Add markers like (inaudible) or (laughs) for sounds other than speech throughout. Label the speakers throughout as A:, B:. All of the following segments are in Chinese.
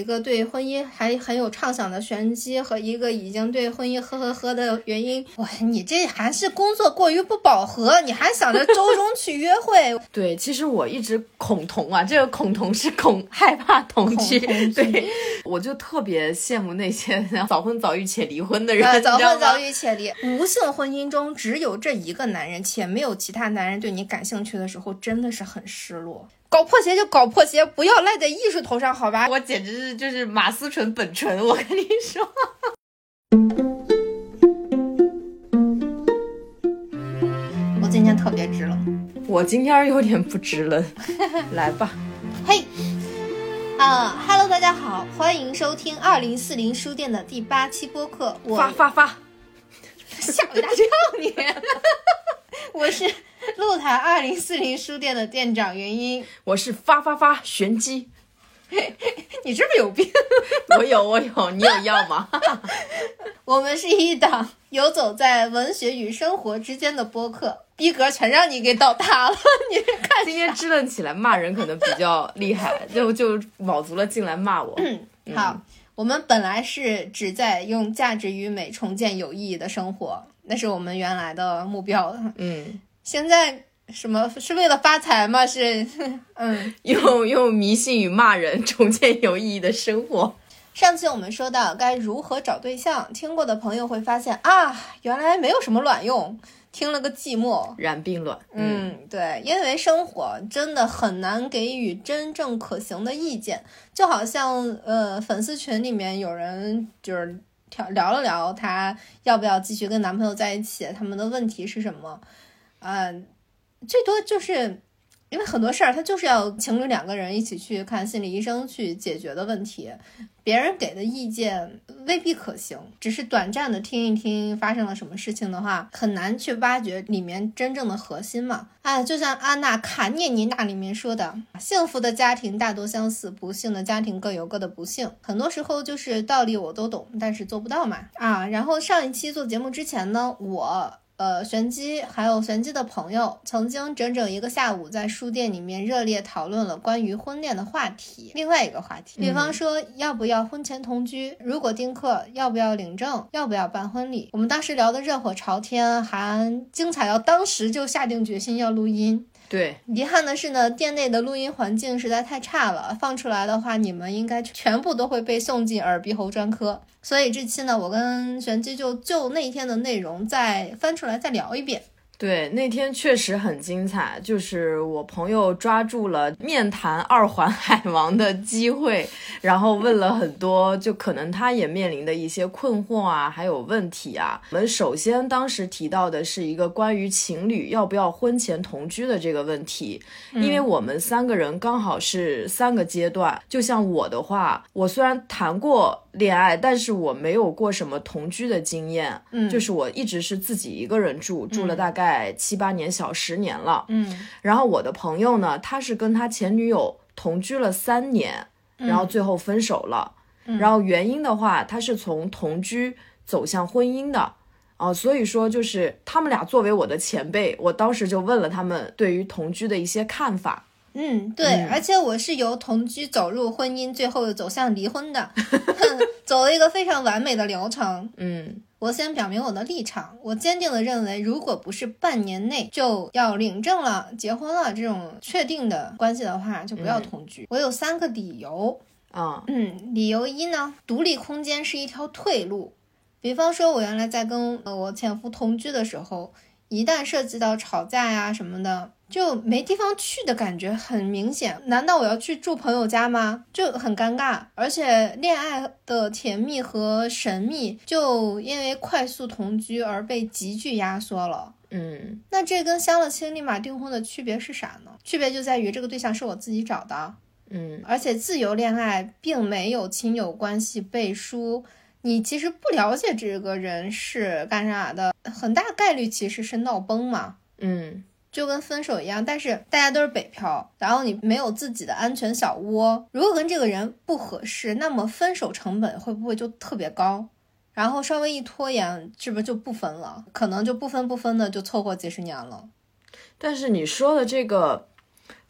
A: 一个对婚姻还很有畅想的玄机和一个已经对婚姻呵呵呵的原因。哇，你这还是工作过于不饱和，你还想着周中去约会？(laughs)
B: 对，其实我一直恐同啊，这个恐同是恐害怕同居。对，我就特别羡慕那些 (laughs) 早婚早育且离婚的人。
A: 早婚早育且离，无性婚姻中只有这一个男人，且没有其他男人对你感兴趣的时候，真的是很失落。搞破鞋就搞破鞋，不要赖在艺术头上，好吧？
B: 我简直是就是马思纯本纯，我跟你说。(laughs)
A: 我今天特别直冷，
B: 我今天有点不直冷，(laughs) 来吧。
A: 嘿，啊，Hello，大家好，欢迎收听二零四零书店的第八期播客。
B: 我发发发，
A: 吓我一大跳！你，(laughs) 我是。露台二零四零书店的店长原因，
B: 我是发发发玄机，(laughs)
A: 你是不是有病？
B: 我有我有，你有药吗？(laughs)
A: 我们是一档游走在文学与生活之间的播客，逼格全让你给倒塌了。(laughs) 你看
B: 今天支棱起来骂人可能比较厉害，就就卯足了劲来骂我。
A: 嗯好，我们本来是只在用价值与美重建有意义的生活，那是我们原来的目标。嗯。现在什么是为了发财吗？是，(laughs) 嗯，
B: 用用迷信与骂人重建有意义的生活。
A: 上期我们说到该如何找对象，听过的朋友会发现啊，原来没有什么卵用，听了个寂寞，
B: 然并卵。
A: 嗯，对，因为生活真的很难给予真正可行的意见，就好像呃，粉丝群里面有人就是聊聊了聊，她要不要继续跟男朋友在一起，他们的问题是什么？嗯，最多就是因为很多事儿，他就是要情侣两个人一起去看心理医生去解决的问题，别人给的意见未必可行，只是短暂的听一听发生了什么事情的话，很难去挖掘里面真正的核心嘛。啊，就像安娜卡涅尼娜里面说的，幸福的家庭大多相似，不幸的家庭各有各的不幸。很多时候就是道理我都懂，但是做不到嘛。啊，然后上一期做节目之前呢，我。呃，玄机还有玄机的朋友，曾经整整一个下午在书店里面热烈讨论了关于婚恋的话题。另外一个话题，比方说要不要婚前同居，如果丁克要不要领证，要不要办婚礼。我们当时聊得热火朝天，还精彩到当时就下定决心要录音。
B: 对，
A: 遗憾的是呢，店内的录音环境实在太差了，放出来的话，你们应该全部都会被送进耳鼻喉专科。所以这期呢，我跟玄机就就那天的内容再翻出来再聊一遍。
B: 对，那天确实很精彩，就是我朋友抓住了面谈二环海王的机会，然后问了很多，就可能他也面临的一些困惑啊，还有问题啊。我们首先当时提到的是一个关于情侣要不要婚前同居的这个问题，因为我们三个人刚好是三个阶段。就像我的话，我虽然谈过恋爱，但是我没有过什么同居的经验，嗯，就是我一直是自己一个人住，住了大概。七八年小十年了，嗯，然后我的朋友呢，他是跟他前女友同居了三年，然后最后分手了，然后原因的话，他是从同居走向婚姻的，啊，所以说就是他们俩作为我的前辈，我当时就问了他们对于同居的一些看法，
A: 嗯，对，而且我是由同居走入婚姻，最后走向离婚的，(laughs) 走了一个非常完美的流程，嗯。我先表明我的立场，我坚定的认为，如果不是半年内就要领证了、结婚了这种确定的关系的话，就不要同居。我有三个理由啊，嗯，理由一呢，独立空间是一条退路。比方说，我原来在跟我前夫同居的时候，一旦涉及到吵架呀什么的。就没地方去的感觉很明显，难道我要去住朋友家吗？就很尴尬，而且恋爱的甜蜜和神秘就因为快速同居而被急剧压缩了。嗯，那这跟相了亲立马订婚的区别是啥呢？区别就在于这个对象是我自己找的，嗯，而且自由恋爱并没有亲友关系背书，你其实不了解这个人是干啥的，很大概率其实是闹崩嘛，嗯。就跟分手一样，但是大家都是北漂，然后你没有自己的安全小窝。如果跟这个人不合适，那么分手成本会不会就特别高？然后稍微一拖延，是不是就不分了？可能就不分不分的就凑合几十年了。
B: 但是你说的这个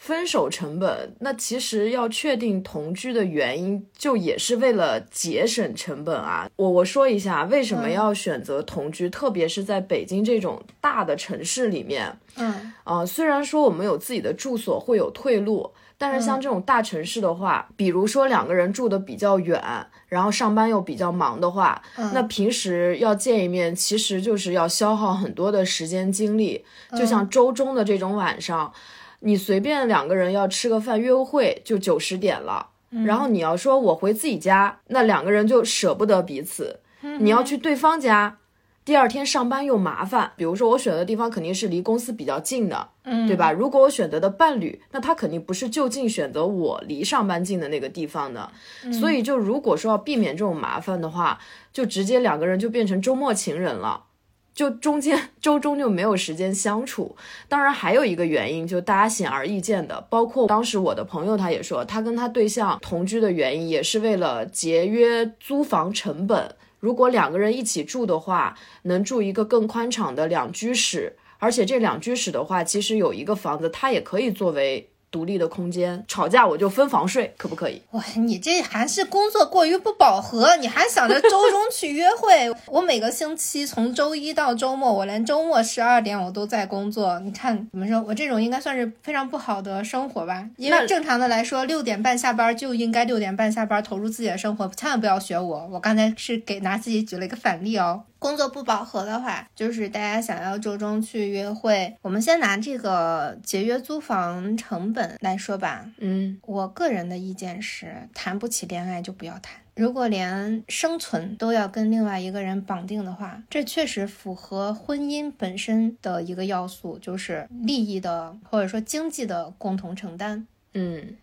B: 分手成本，那其实要确定同居的原因，就也是为了节省成本啊。我我说一下为什么要选择同居，特别是在北京这种大的城市里面。
A: 嗯，
B: 啊，虽然说我们有自己的住所会有退路，但是像这种大城市的话，比如说两个人住的比较远，然后上班又比较忙的话，那平时要见一面，其实就是要消耗很多的时间精力。就像周中的这种晚上。你随便两个人要吃个饭约个会就九十点了，然后你要说我回自己家，那两个人就舍不得彼此。你要去对方家，第二天上班又麻烦。比如说我选的地方肯定是离公司比较近的，对吧？如果我选择的伴侣，那他肯定不是就近选择我离上班近的那个地方的。所以就如果说要避免这种麻烦的话，就直接两个人就变成周末情人了。就中间 (laughs) 周中就没有时间相处，当然还有一个原因，就大家显而易见的，包括当时我的朋友他也说，他跟他对象同居的原因也是为了节约租房成本。如果两个人一起住的话，能住一个更宽敞的两居室，而且这两居室的话，其实有一个房子，它也可以作为。独立的空间，吵架我就分房睡，可不可以？
A: 哇，你这还是工作过于不饱和，你还想着周中去约会？(laughs) 我每个星期从周一到周末，我连周末十二点我都在工作。你看怎么说？我这种应该算是非常不好的生活吧？因为正常的来说，六点半下班就应该六点半下班，投入自己的生活，千万不要学我。我刚才是给拿自己举了一个反例哦。工作不饱和的话，就是大家想要周中去约会。我们先拿这个节约租房成本来说吧。
B: 嗯，
A: 我个人的意见是，谈不起恋爱就不要谈。如果连生存都要跟另外一个人绑定的话，这确实符合婚姻本身的一个要素，就是利益的或者说经济的共同承担。
B: 嗯，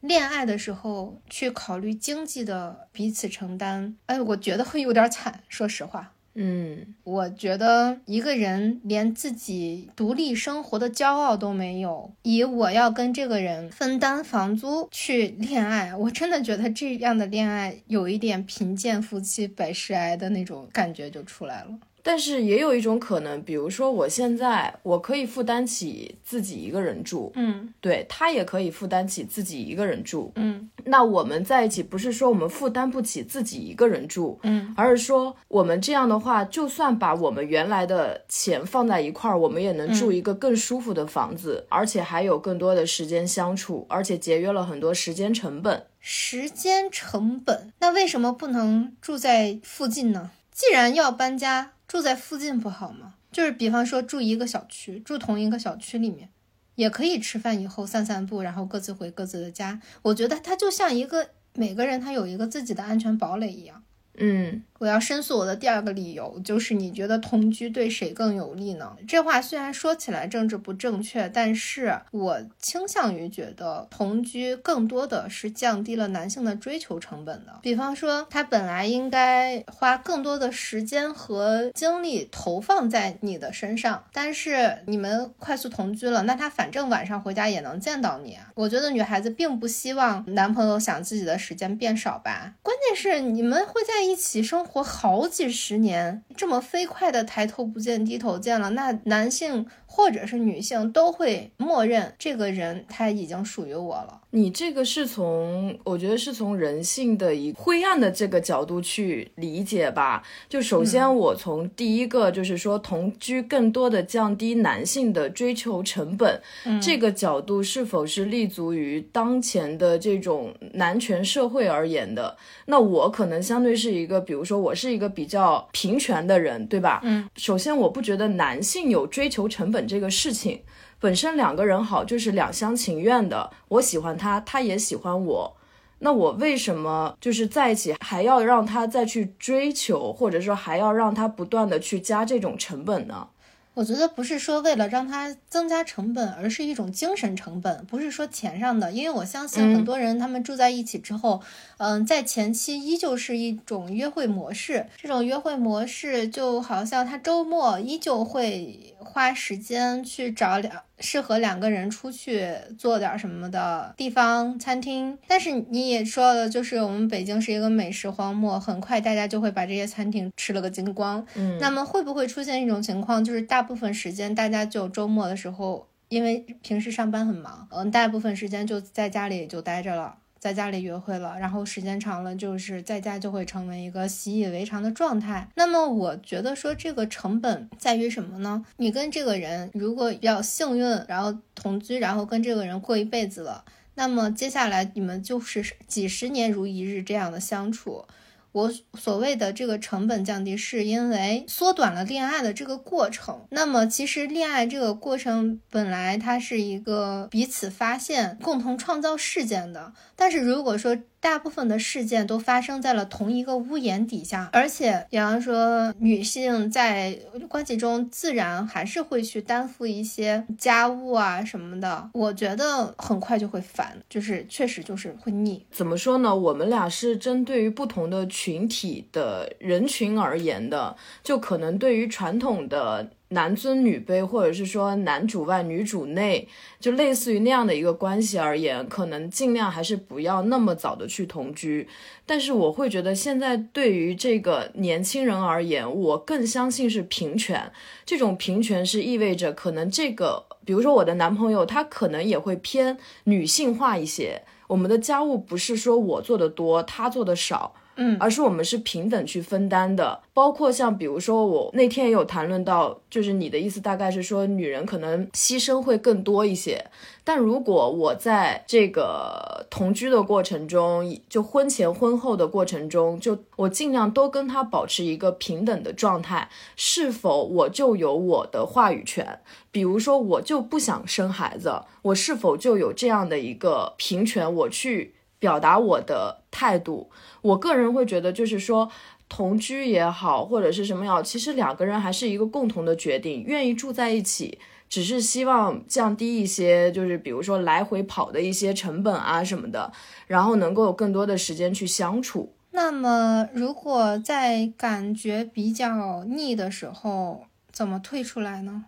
A: 恋爱的时候去考虑经济的彼此承担，哎，我觉得会有点惨，说实话。
B: 嗯，
A: 我觉得一个人连自己独立生活的骄傲都没有，以我要跟这个人分担房租去恋爱，我真的觉得这样的恋爱有一点贫贱夫妻百事哀的那种感觉就出来了。
B: 但是也有一种可能，比如说我现在我可以负担起自己一个人住，
A: 嗯，
B: 对他也可以负担起自己一个人住，
A: 嗯，
B: 那我们在一起不是说我们负担不起自己一个人住，
A: 嗯，
B: 而是说我们这样的话，就算把我们原来的钱放在一块儿，我们也能住一个更舒服的房子，而且还有更多的时间相处，而且节约了很多时间成本。
A: 时间成本，那为什么不能住在附近呢？既然要搬家。住在附近不好吗？就是比方说住一个小区，住同一个小区里面，也可以吃饭以后散散步，然后各自回各自的家。我觉得他就像一个每个人他有一个自己的安全堡垒一样。
B: 嗯。
A: 我要申诉我的第二个理由就是，你觉得同居对谁更有利呢？这话虽然说起来政治不正确，但是我倾向于觉得同居更多的是降低了男性的追求成本的。比方说，他本来应该花更多的时间和精力投放在你的身上，但是你们快速同居了，那他反正晚上回家也能见到你。我觉得女孩子并不希望男朋友想自己的时间变少吧。关键是你们会在一起生活。活好几十年，这么飞快的抬头不见低头见了，那男性或者是女性都会默认这个人他已经属于我了。
B: 你这个是从，我觉得是从人性的一灰暗的这个角度去理解吧。就首先，我从第一个就是说同居更多的降低男性的追求成本这个角度，是否是立足于当前的这种男权社会而言的？那我可能相对是一个，比如说我是一个比较平权的人，对吧？
A: 嗯，
B: 首先我不觉得男性有追求成本这个事情。本身两个人好就是两厢情愿的，我喜欢他，他也喜欢我，那我为什么就是在一起还要让他再去追求，或者说还要让他不断的去加这种成本呢？
A: 我觉得不是说为了让他增加成本，而是一种精神成本，不是说钱上的。因为我相信很多人他们住在一起之后，嗯，在前期依旧是一种约会模式，这种约会模式就好像他周末依旧会花时间去找两。适合两个人出去做点什么的地方餐厅，但是你也说了，就是我们北京是一个美食荒漠，很快大家就会把这些餐厅吃了个精光。
B: 嗯，
A: 那么会不会出现一种情况，就是大部分时间大家就周末的时候因为平时上班很忙，嗯，大部分时间就在家里就待着了。在家里约会了，然后时间长了，就是在家就会成为一个习以为常的状态。那么我觉得说这个成本在于什么呢？你跟这个人如果比较幸运，然后同居，然后跟这个人过一辈子了，那么接下来你们就是几十年如一日这样的相处。我所谓的这个成本降低，是因为缩短了恋爱的这个过程。那么，其实恋爱这个过程本来它是一个彼此发现、共同创造事件的，但是如果说，大部分的事件都发生在了同一个屋檐底下，而且，比方说女性在关系中自然还是会去担负一些家务啊什么的，我觉得很快就会烦，就是确实就是会腻。
B: 怎么说呢？我们俩是针对于不同的群体的人群而言的，就可能对于传统的。男尊女卑，或者是说男主外女主内，就类似于那样的一个关系而言，可能尽量还是不要那么早的去同居。但是我会觉得，现在对于这个年轻人而言，我更相信是平权。这种平权是意味着，可能这个，比如说我的男朋友，他可能也会偏女性化一些。我们的家务不是说我做的多，他做的少。
A: 嗯，
B: 而是我们是平等去分担的，包括像比如说我那天也有谈论到，就是你的意思大概是说女人可能牺牲会更多一些，但如果我在这个同居的过程中，就婚前婚后的过程中，就我尽量都跟他保持一个平等的状态，是否我就有我的话语权？比如说我就不想生孩子，我是否就有这样的一个平权，我去表达我的态度？我个人会觉得，就是说同居也好，或者是什么也好，其实两个人还是一个共同的决定，愿意住在一起，只是希望降低一些，就是比如说来回跑的一些成本啊什么的，然后能够有更多的时间去相处。
A: 那么，如果在感觉比较腻的时候，怎么退出来呢？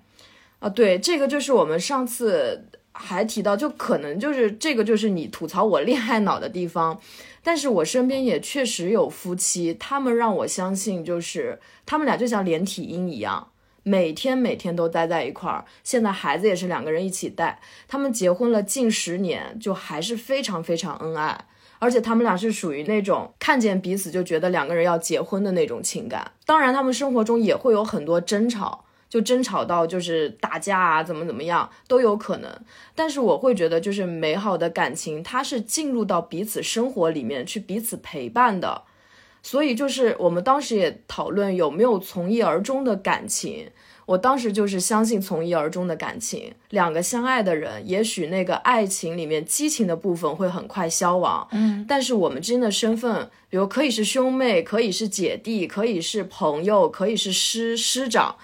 B: 啊，对，这个就是我们上次还提到，就可能就是这个就是你吐槽我恋爱脑的地方。但是我身边也确实有夫妻，他们让我相信，就是他们俩就像连体婴一样，每天每天都待在一块儿。现在孩子也是两个人一起带，他们结婚了近十年，就还是非常非常恩爱。而且他们俩是属于那种看见彼此就觉得两个人要结婚的那种情感。当然，他们生活中也会有很多争吵。就争吵到就是打架啊，怎么怎么样都有可能。但是我会觉得，就是美好的感情，它是进入到彼此生活里面去彼此陪伴的。所以就是我们当时也讨论有没有从一而终的感情。我当时就是相信从一而终的感情。两个相爱的人，也许那个爱情里面激情的部分会很快消亡。
A: 嗯，
B: 但是我们之间的身份，比如可以是兄妹，可以是姐弟，可以是朋友，可以是师师长。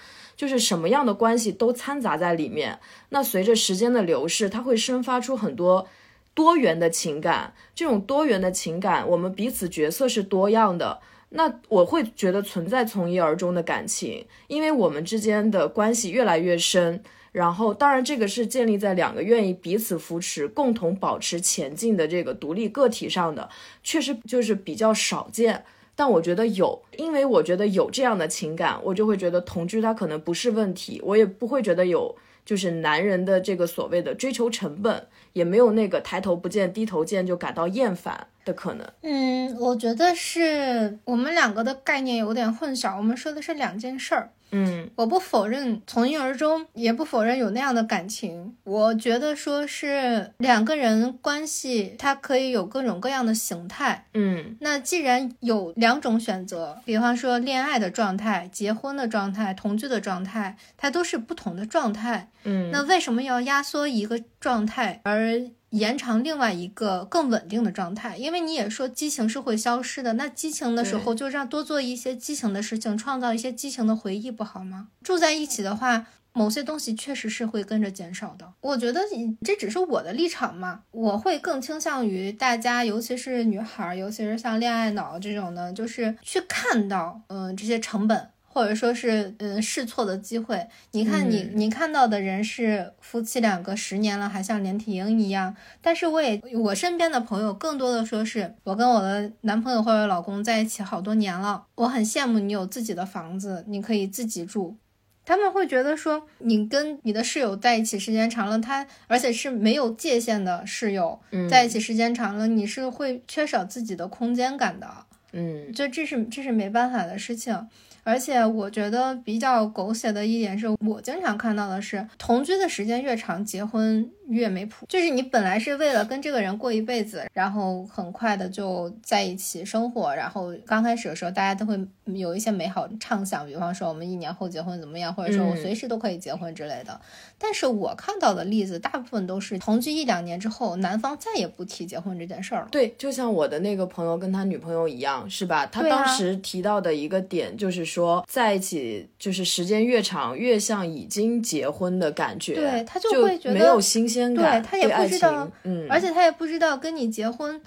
B: 就是什么样的关系都掺杂在里面。那随着时间的流逝，它会生发出很多多元的情感。这种多元的情感，我们彼此角色是多样的。那我会觉得存在从一而终的感情，因为我们之间的关系越来越深。然后，当然这个是建立在两个愿意彼此扶持、共同保持前进的这个独立个体上的，确实就是比较少见。但我觉得有，因为我觉得有这样的情感，我就会觉得同居它可能不是问题，我也不会觉得有就是男人的这个所谓的追求成本，也没有那个抬头不见低头见就感到厌烦的可能。
A: 嗯，我觉得是我们两个的概念有点混淆，我们说的是两件事儿。
B: 嗯，
A: 我不否认从一而终，也不否认有那样的感情。我觉得说是两个人关系，它可以有各种各样的形态。
B: 嗯，
A: 那既然有两种选择，比方说恋爱的状态、结婚的状态、同居的状态，它都是不同的状态。
B: 嗯，
A: 那为什么要压缩一个状态而？延长另外一个更稳定的状态，因为你也说激情是会消失的，那激情的时候就让多做一些激情的事情，创造一些激情的回忆，不好吗？住在一起的话，某些东西确实是会跟着减少的。我觉得这只是我的立场嘛，我会更倾向于大家，尤其是女孩，尤其是像恋爱脑这种的，就是去看到，嗯，这些成本。或者说是嗯试错的机会，你看你你看到的人是夫妻两个十年了还像连体婴一样，但是我也我身边的朋友更多的说是我跟我的男朋友或者老公在一起好多年了，我很羡慕你有自己的房子，你可以自己住，他们会觉得说，你跟你的室友在一起时间长了，他而且是没有界限的室友，在一起时间长了，你是会缺少自己的空间感的。
B: 嗯，
A: 就这是这是没办法的事情。而且我觉得比较狗血的一点是，我经常看到的是，同居的时间越长，结婚。越没谱，就是你本来是为了跟这个人过一辈子，然后很快的就在一起生活，然后刚开始的时候大家都会有一些美好畅想，比方说我们一年后结婚怎么样，或者说我随时都可以结婚之类的。但是我看到的例子大部分都是同居一两年之后，男方再也不提结婚这件事儿了。
B: 对，就像我的那个朋友跟他女朋友一样，是吧？他当时提到的一个点就是说，在一起就是时间越长，越像已经结婚的感觉。
A: 对他就
B: 会
A: 觉得
B: 没有新。
A: 对他也不知道，
B: 嗯，
A: 而且他也不知道跟你结婚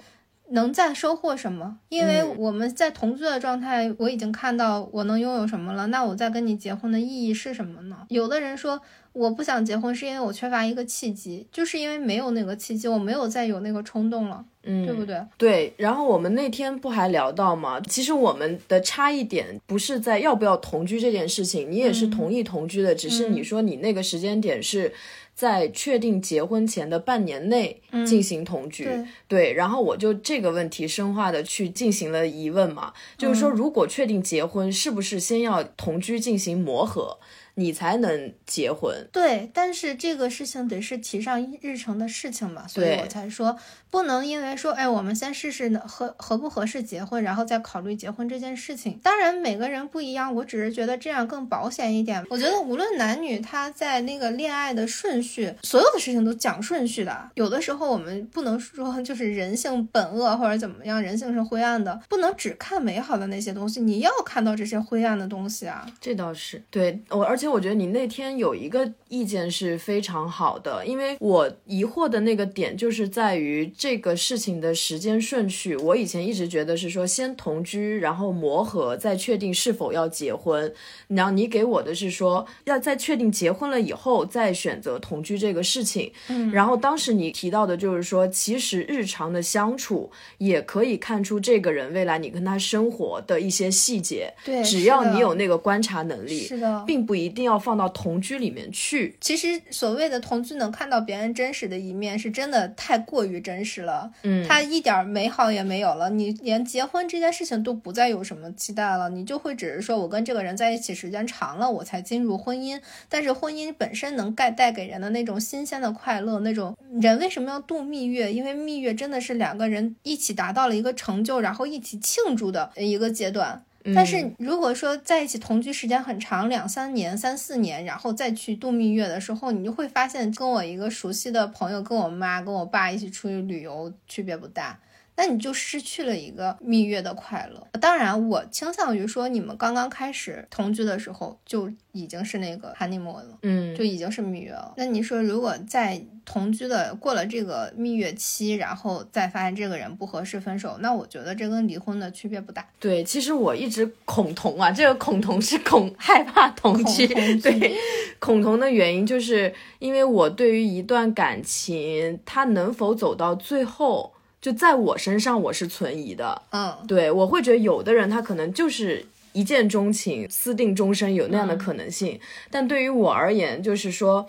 A: 能再收获什么，因为我们在同居的状态，我已经看到我能拥有什么了，那我再跟你结婚的意义是什么呢？有的人说我不想结婚，是因为我缺乏一个契机，就是因为没有那个契机，我没有再有那个冲动了，
B: 嗯，
A: 对不对？
B: 对。然后我们那天不还聊到吗？其实我们的差异点不是在要不要同居这件事情，你也是同意同居的，只是你说你那个时间点是。在确定结婚前的半年内进行同居，对，然后我就这个问题深化的去进行了疑问嘛，就是说如果确定结婚，是不是先要同居进行磨合？你才能结婚，
A: 对，但是这个事情得是提上日程的事情嘛，所以我才说不能因为说，哎，我们先试试合合不合适结婚，然后再考虑结婚这件事情。当然每个人不一样，我只是觉得这样更保险一点。我觉得无论男女，他在那个恋爱的顺序，所有的事情都讲顺序的。有的时候我们不能说就是人性本恶或者怎么样，人性是灰暗的，不能只看美好的那些东西，你要看到这些灰暗的东西啊。
B: 这倒是对我，而且。我觉得你那天有一个意见是非常好的，因为我疑惑的那个点就是在于这个事情的时间顺序。我以前一直觉得是说先同居，然后磨合，再确定是否要结婚。然后你给我的是说要在确定结婚了以后再选择同居这个事情。
A: 嗯，
B: 然后当时你提到的就是说，其实日常的相处也可以看出这个人未来你跟他生活的一些细节。
A: 对，
B: 只要你有那个观察能力，
A: 是的，
B: 并不一。一定要放到同居里面去。
A: 其实所谓的同居能看到别人真实的一面，是真的太过于真实了。
B: 嗯，
A: 他一点美好也没有了，你连结婚这件事情都不再有什么期待了，你就会只是说我跟这个人在一起时间长了，我才进入婚姻。但是婚姻本身能带带给人的那种新鲜的快乐，那种人为什么要度蜜月？因为蜜月真的是两个人一起达到了一个成就，然后一起庆祝的一个阶段。但是如果说在一起同居时间很长，两三年、三四年，然后再去度蜜月的时候，你就会发现跟我一个熟悉的朋友，跟我妈、跟我爸一起出去旅游区别不大，那你就失去了一个蜜月的快乐。当然，我倾向于说，你们刚刚开始同居的时候就已经是那个 honeymoon 了，
B: 嗯，
A: 就已经是蜜月了。那你说，如果在同居的过了这个蜜月期，然后再发现这个人不合适分手，那我觉得这跟离婚的区别不大。
B: 对，其实我一直恐同啊，这个恐同是恐害怕同居。(laughs) 对，恐同的原因就是因为我对于一段感情，它能否走到最后，就在我身上我是存疑的。
A: 嗯，
B: 对我会觉得有的人他可能就是一见钟情、私定终身，有那样的可能性。但对于我而言，就是说。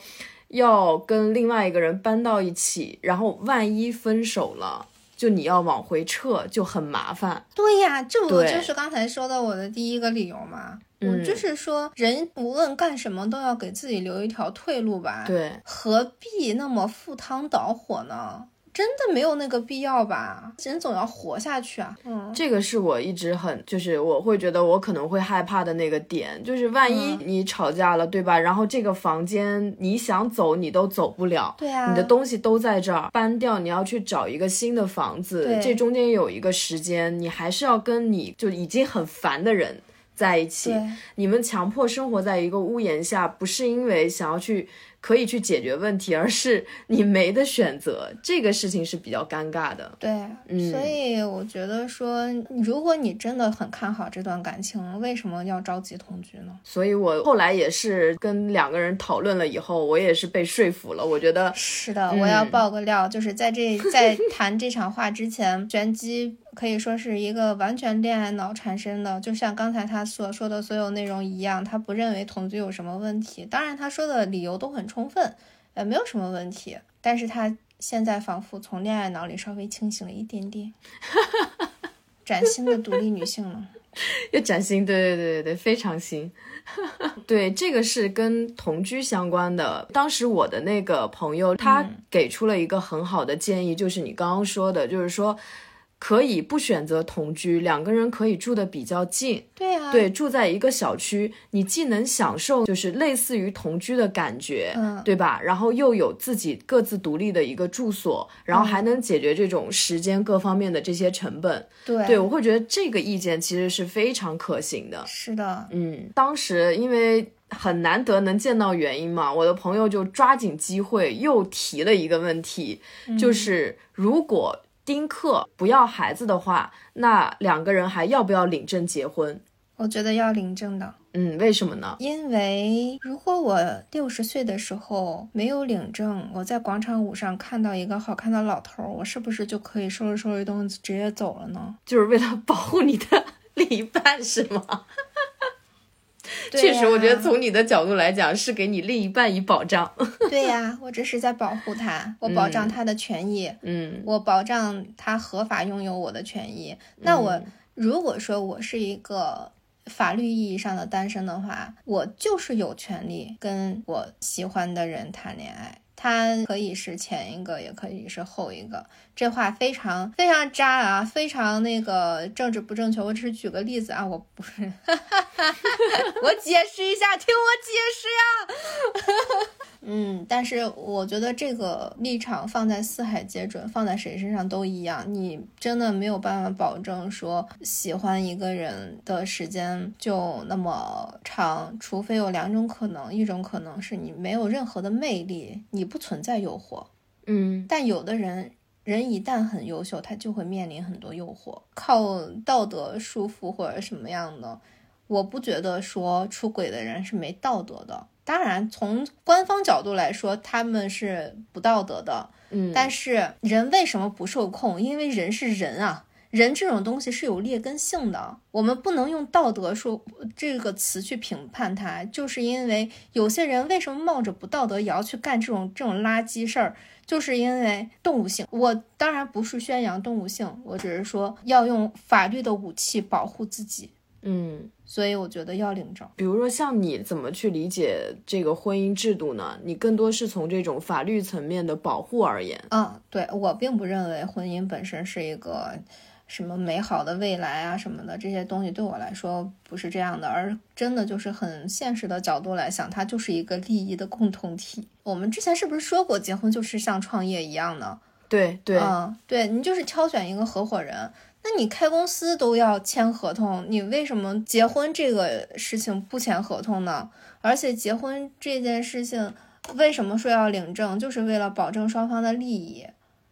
B: 要跟另外一个人搬到一起，然后万一分手了，就你要往回撤，就很麻烦。
A: 对呀，这不就是刚才说的我的第一个理由吗？我就是说，人无论干什么都要给自己留一条退路吧。
B: 对，
A: 何必那么赴汤蹈火呢？真的没有那个必要吧？人总要活下去啊。嗯，
B: 这个是我一直很，就是我会觉得我可能会害怕的那个点，就是万一你吵架了，对吧？然后这个房间你想走你都走不了，
A: 对啊，
B: 你的东西都在这儿，搬掉你要去找一个新的房子，这中间有一个时间，你还是要跟你就已经很烦的人在一起，你们强迫生活在一个屋檐下，不是因为想要去。可以去解决问题，而是你没得选择，这个事情是比较尴尬的。
A: 对，所以我觉得说，如果你真的很看好这段感情，为什么要着急同居呢？
B: 所以我后来也是跟两个人讨论了以后，我也是被说服了。我觉得
A: 是的，我要爆个料，就是在这在谈这场话之前，玄机。可以说是一个完全恋爱脑产生的，就像刚才他所说的所有内容一样，他不认为同居有什么问题。当然，他说的理由都很充分，呃，没有什么问题。但是他现在仿佛从恋爱脑里稍微清醒了一点点，(laughs) 崭新的独立女性了，(laughs)
B: 又崭新，对对对对对，非常新。(laughs) 对，这个是跟同居相关的。当时我的那个朋友，他给出了一个很好的建议，就是你刚刚说的，就是说。可以不选择同居，两个人可以住的比较近。
A: 对啊，
B: 对，住在一个小区，你既能享受就是类似于同居的感觉，
A: 嗯，
B: 对吧？然后又有自己各自独立的一个住所，然后还能解决这种时间各方面的这些成本。
A: 对，
B: 对我会觉得这个意见其实是非常可行的。
A: 是的，
B: 嗯，当时因为很难得能见到原因嘛，我的朋友就抓紧机会又提了一个问题，就是如果。丁克不要孩子的话，那两个人还要不要领证结婚？
A: 我觉得要领证的。
B: 嗯，为什么呢？
A: 因为如果我六十岁的时候没有领证，我在广场舞上看到一个好看的老头，我是不是就可以收拾收拾东西直接走了呢？
B: 就是为了保护你的 (laughs) 另一半，是吗？(laughs) 确实，我觉得从你的角度来讲，是给你另一半以保障。(laughs)
A: 对呀，我这是在保护他，我保障他的权益。
B: 嗯，
A: 我保障他合法拥有我的权益。那我如果说我是一个法律意义上的单身的话，我就是有权利跟我喜欢的人谈恋爱。它可以是前一个，也可以是后一个。这话非常非常渣啊，非常那个政治不正确。我只是举个例子啊，我不是，(laughs) 我解释一下，听我解释呀。嗯，但是我觉得这个立场放在四海皆准，放在谁身上都一样。你真的没有办法保证说喜欢一个人的时间就那么长，除非有两种可能，一种可能是你没有任何的魅力，你不存在诱惑。
B: 嗯，
A: 但有的人，人一旦很优秀，他就会面临很多诱惑，靠道德束缚或者什么样的。我不觉得说出轨的人是没道德的。当然，从官方角度来说，他们是不道德的。
B: 嗯，
A: 但是人为什么不受控？因为人是人啊，人这种东西是有劣根性的。我们不能用道德说这个词去评判他，就是因为有些人为什么冒着不道德也要去干这种这种垃圾事儿，就是因为动物性。我当然不是宣扬动物性，我只是说要用法律的武器保护自己。
B: 嗯。
A: 所以我觉得要领证。
B: 比如说，像你怎么去理解这个婚姻制度呢？你更多是从这种法律层面的保护而言。
A: 嗯，对我并不认为婚姻本身是一个什么美好的未来啊什么的，这些东西对我来说不是这样的，而真的就是很现实的角度来想，它就是一个利益的共同体。我们之前是不是说过，结婚就是像创业一样呢？
B: 对对，
A: 嗯，对你就是挑选一个合伙人。那你开公司都要签合同，你为什么结婚这个事情不签合同呢？而且结婚这件事情，为什么说要领证，就是为了保证双方的利益，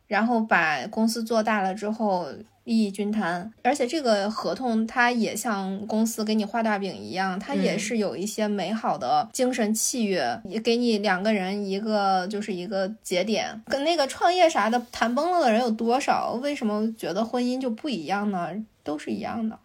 A: 然后把公司做大了之后。利益均摊，而且这个合同它也像公司给你画大饼一样，它也是有一些美好的精神契约，也给你两个人一个就是一个节点。跟那个创业啥的谈崩了的人有多少？为什么觉得婚姻就不一样呢？都是一样的。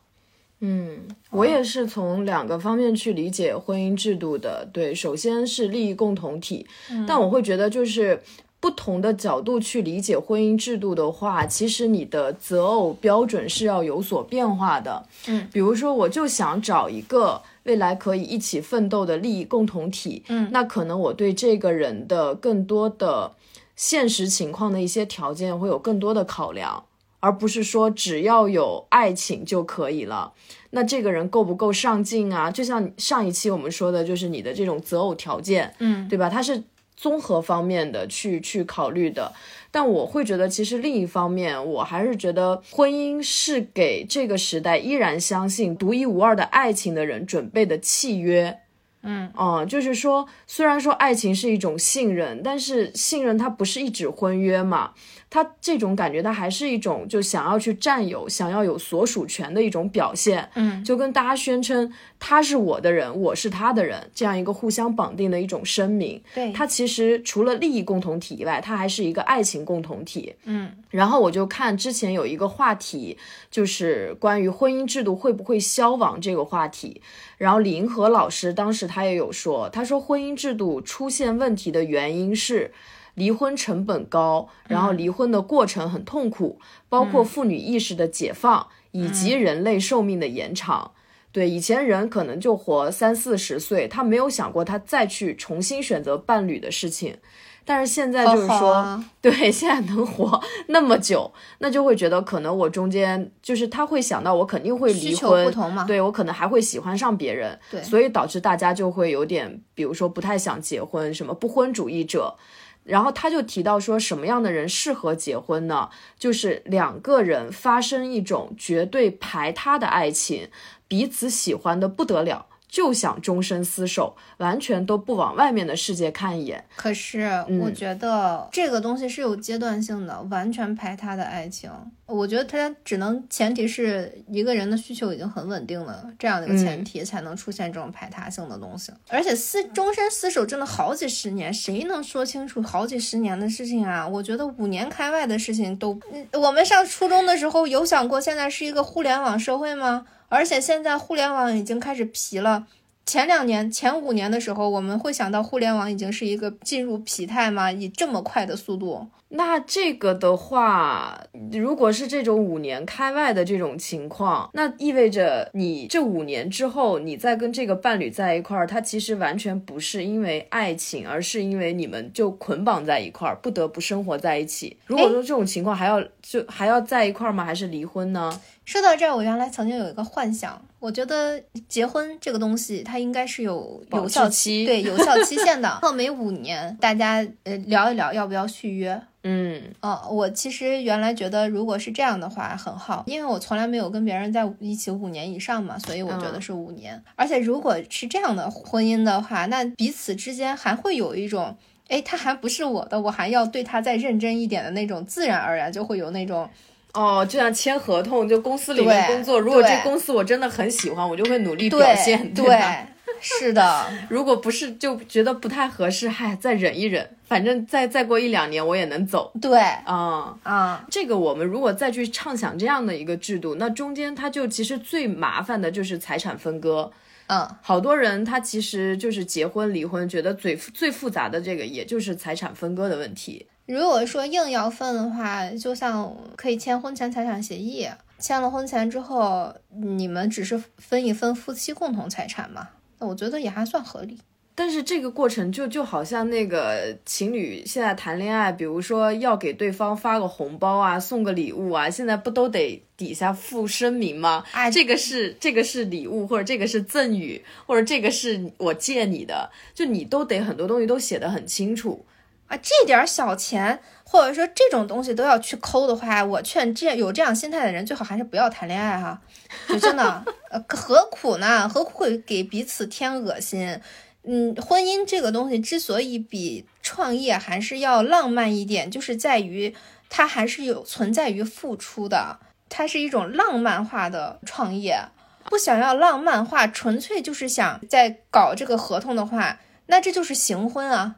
B: 嗯，我也是从两个方面去理解婚姻制度的。对，首先是利益共同体，但我会觉得就是。不同的角度去理解婚姻制度的话，其实你的择偶标准是要有所变化的。
A: 嗯，
B: 比如说，我就想找一个未来可以一起奋斗的利益共同体。
A: 嗯，
B: 那可能我对这个人的更多的现实情况的一些条件会有更多的考量，而不是说只要有爱情就可以了。那这个人够不够上进啊？就像上一期我们说的，就是你的这种择偶条件，
A: 嗯，
B: 对吧？他是。综合方面的去去考虑的，但我会觉得，其实另一方面，我还是觉得婚姻是给这个时代依然相信独一无二的爱情的人准备的契约。
A: 嗯，
B: 哦，就是说，虽然说爱情是一种信任，但是信任它不是一纸婚约嘛。它这种感觉，它还是一种就想要去占有、想要有所属权的一种表现。
A: 嗯，
B: 就跟大家宣称他是我的人，我是他的人，这样一个互相绑定的一种声明。
A: 对，
B: 它其实除了利益共同体以外，它还是一个爱情共同体。
A: 嗯，
B: 然后我就看之前有一个话题，就是关于婚姻制度会不会消亡这个话题。然后李银河老师当时他也有说，他说婚姻制度出现问题的原因是。离婚成本高，然后离婚的过程很痛苦，包括妇女意识的解放以及人类寿命的延长。对，以前人可能就活三四十岁，他没有想过他再去重新选择伴侣的事情。但是现在就是说，(laughs) 对，现在能活那么久，那就会觉得可能我中间就是他会想到我肯定会离婚，对我可能还会喜欢上别人，
A: 对，
B: 所以导致大家就会有点，比如说不太想结婚，什么不婚主义者。然后他就提到说，什么样的人适合结婚呢？就是两个人发生一种绝对排他的爱情，彼此喜欢的不得了。就想终身厮守，完全都不往外面的世界看一眼。
A: 可是我觉得这个东西是有阶段性的，完全排他的爱情，我觉得他只能前提是一个人的需求已经很稳定了，这样的一个前提才能出现这种排他性的东西。而且厮终身厮守真的好几十年，谁能说清楚好几十年的事情啊？我觉得五年开外的事情都，我们上初中的时候有想过现在是一个互联网社会吗？而且现在互联网已经开始疲了。前两年、前五年的时候，我们会想到互联网已经是一个进入疲态吗？以这么快的速度？
B: 那这个的话，如果是这种五年开外的这种情况，那意味着你这五年之后，你再跟这个伴侣在一块儿，他其实完全不是因为爱情，而是因为你们就捆绑在一块儿，不得不生活在一起。如果说这种情况还要就还要在一块儿吗？还是离婚呢？
A: 说到这儿，我原来曾经有一个幻想，我觉得结婚这个东西，它应该是有有效
B: 期，
A: 对有效期限的。(laughs) 后每五年，大家呃聊一聊要不要续约。
B: 嗯，
A: 哦，我其实原来觉得如果是这样的话很好，因为我从来没有跟别人在一起五年以上嘛，所以我觉得是五年。而且如果是这样的婚姻的话，那彼此之间还会有一种，哎，他还不是我的，我还要对他再认真一点的那种，自然而然就会有那种。
B: 哦，就像签合同，就公司里面工作，如果这公司我真的很喜欢，我就会努力表现，
A: 对吧？是的，(laughs)
B: 如果不是就觉得不太合适，嗨，再忍一忍，反正再再过一两年我也能走。
A: 对，
B: 啊
A: 啊，
B: 这个我们如果再去畅想这样的一个制度，那中间它就其实最麻烦的就是财产分割。
A: 嗯，
B: 好多人他其实就是结婚离婚，觉得最最复杂的这个也就是财产分割的问题。
A: 如果说硬要分的话，就像可以签婚前财产协议，签了婚前之后，你们只是分一分夫妻共同财产嘛？那我觉得也还算合理。
B: 但是这个过程就就好像那个情侣现在谈恋爱，比如说要给对方发个红包啊，送个礼物啊，现在不都得底下附声明吗？
A: 哎，
B: 这个是这个是礼物，或者这个是赠与，或者这个是我借你的，就你都得很多东西都写得很清楚。
A: 啊，这点小钱，或者说这种东西都要去抠的话，我劝这有这样心态的人，最好还是不要谈恋爱哈。就真的，呃，何苦呢？何苦会给彼此添恶心？嗯，婚姻这个东西之所以比创业还是要浪漫一点，就是在于它还是有存在于付出的，它是一种浪漫化的创业。不想要浪漫化，纯粹就是想在搞这个合同的话，那这就是行婚啊。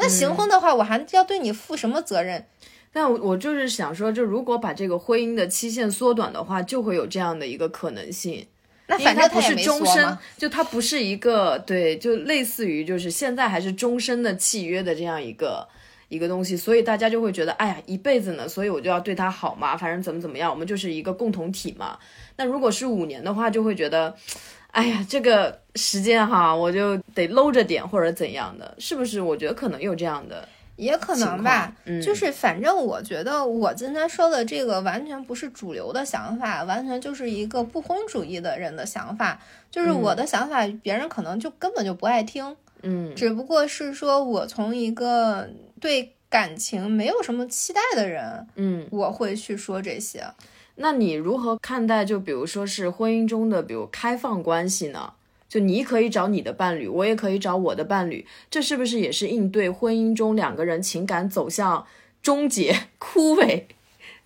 A: 那行婚的话，我还要对你负什么责任？
B: 但我我就是想说，就如果把这个婚姻的期限缩短的话，就会有这样的一个可能性。
A: 那反正
B: 不是终身，就它不是一个对，就类似于就是现在还是终身的契约的这样一个一个东西，所以大家就会觉得，哎呀，一辈子呢，所以我就要对他好嘛，反正怎么怎么样，我们就是一个共同体嘛。那如果是五年的话，就会觉得。哎呀，这个时间哈，我就得搂着点或者怎样的，是不是？我觉得可能有这样的，
A: 也可能吧。就是反正我觉得我今天说的这个完全不是主流的想法，完全就是一个不婚主义的人的想法。就是我的想法，别人可能就根本就不爱听。
B: 嗯，
A: 只不过是说我从一个对感情没有什么期待的人，
B: 嗯，
A: 我会去说这些。
B: 那你如何看待？就比如说是婚姻中的，比如开放关系呢？就你可以找你的伴侣，我也可以找我的伴侣，这是不是也是应对婚姻中两个人情感走向终结、枯萎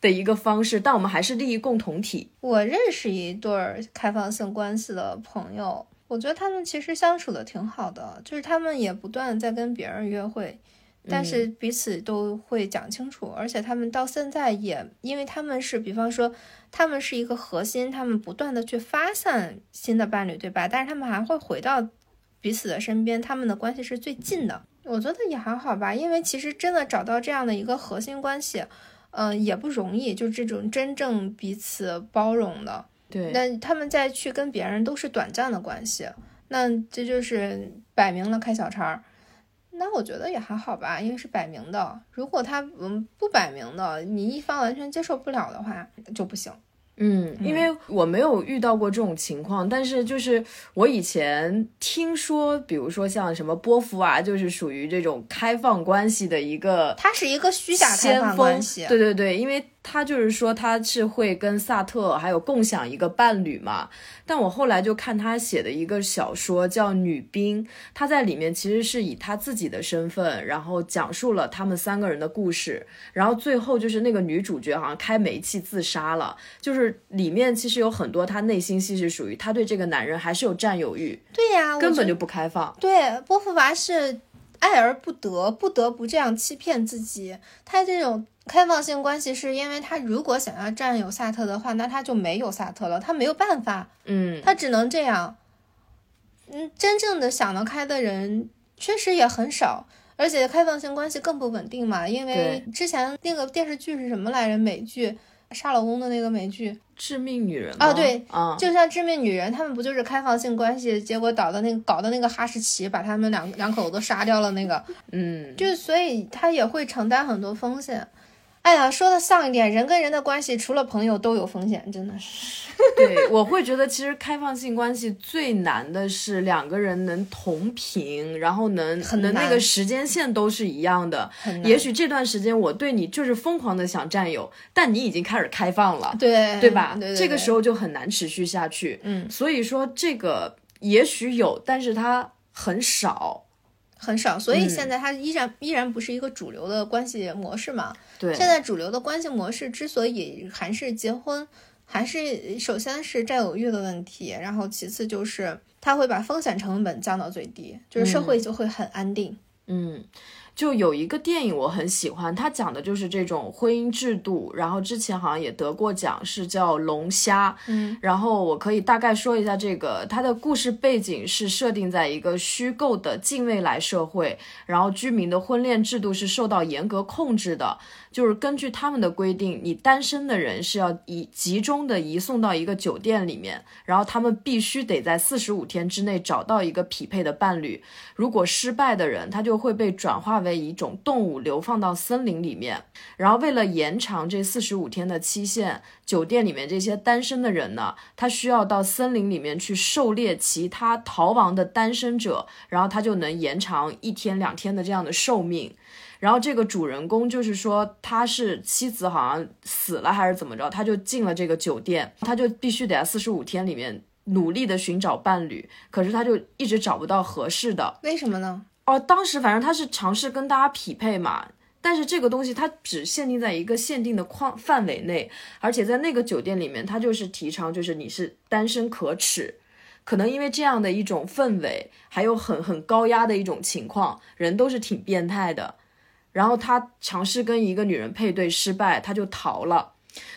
B: 的一个方式，但我们还是利益共同体。
A: 我认识一对开放性关系的朋友，我觉得他们其实相处的挺好的，就是他们也不断在跟别人约会。但是彼此都会讲清楚，而且他们到现在也，因为他们是，比方说，他们是一个核心，他们不断的去发散新的伴侣，对吧？但是他们还会回到彼此的身边，他们的关系是最近的。我觉得也还好吧，因为其实真的找到这样的一个核心关系，嗯，也不容易，就这种真正彼此包容的。
B: 对，
A: 那他们再去跟别人都是短暂的关系，那这就是摆明了开小差。那我觉得也还好吧，因为是摆明的。如果他嗯不摆明的，你一方完全接受不了的话，就不行。
B: 嗯，因为我没有遇到过这种情况，但是就是我以前听说，比如说像什么波夫啊，就是属于这种开放关系的一个，
A: 它是一个虚假开放关系。
B: 对对对，因为。他就是说他是会跟萨特还有共享一个伴侣嘛，但我后来就看他写的一个小说叫《女兵》，他在里面其实是以他自己的身份，然后讲述了他们三个人的故事，然后最后就是那个女主角好像开煤气自杀了，就是里面其实有很多他内心戏是属于他对这个男人还是有占有欲，
A: 对呀，
B: 根本就不开放。
A: 对，波伏娃是爱而不得，不得不这样欺骗自己，他这种。开放性关系是因为他如果想要占有萨特的话，那他就没有萨特了，他没有办法，
B: 嗯，
A: 他只能这样。嗯，真正的想得开的人确实也很少，而且开放性关系更不稳定嘛。因为之前那个电视剧是什么来着？美剧杀老公的那个美剧《
B: 致命女人》
A: 啊，对，就像《致命女人》，他们不就是开放性关系，结果导的那个搞的那个哈士奇把他们两两口子杀掉了那个，
B: 嗯，
A: 就所以他也会承担很多风险。哎呀，说的丧一点，人跟人的关系除了朋友都有风险，真的是。(laughs)
B: 对，我会觉得其实开放性关系最难的是两个人能同频，然后能能那个时间线都是一样的。也许这段时间我对你就是疯狂的想占有，但你已经开始开放了，
A: 对
B: 对吧？
A: 对，
B: 这个时候就很难持续下去。
A: 嗯，
B: 所以说这个也许有，但是它很少。
A: 很少，所以现在它依然依然不是一个主流的关系模式嘛？
B: 对，
A: 现在主流的关系模式之所以还是结婚，还是首先是占有欲的问题，然后其次就是它会把风险成本降到最低，就是社会就会很安定。
B: 嗯。就有一个电影我很喜欢，它讲的就是这种婚姻制度，然后之前好像也得过奖，是叫《龙虾》。
A: 嗯，
B: 然后我可以大概说一下这个，它的故事背景是设定在一个虚构的近未来社会，然后居民的婚恋制度是受到严格控制的。就是根据他们的规定，你单身的人是要移集中的移送到一个酒店里面，然后他们必须得在四十五天之内找到一个匹配的伴侣。如果失败的人，他就会被转化为一种动物流放到森林里面。然后为了延长这四十五天的期限，酒店里面这些单身的人呢，他需要到森林里面去狩猎其他逃亡的单身者，然后他就能延长一天两天的这样的寿命。然后这个主人公就是说，他是妻子好像死了还是怎么着，他就进了这个酒店，他就必须得在四十五天里面努力的寻找伴侣，可是他就一直找不到合适的，
A: 为什么呢？
B: 哦，当时反正他是尝试跟大家匹配嘛，但是这个东西它只限定在一个限定的框范围内，而且在那个酒店里面，他就是提倡就是你是单身可耻，可能因为这样的一种氛围，还有很很高压的一种情况，人都是挺变态的。然后他尝试跟一个女人配对失败，他就逃了。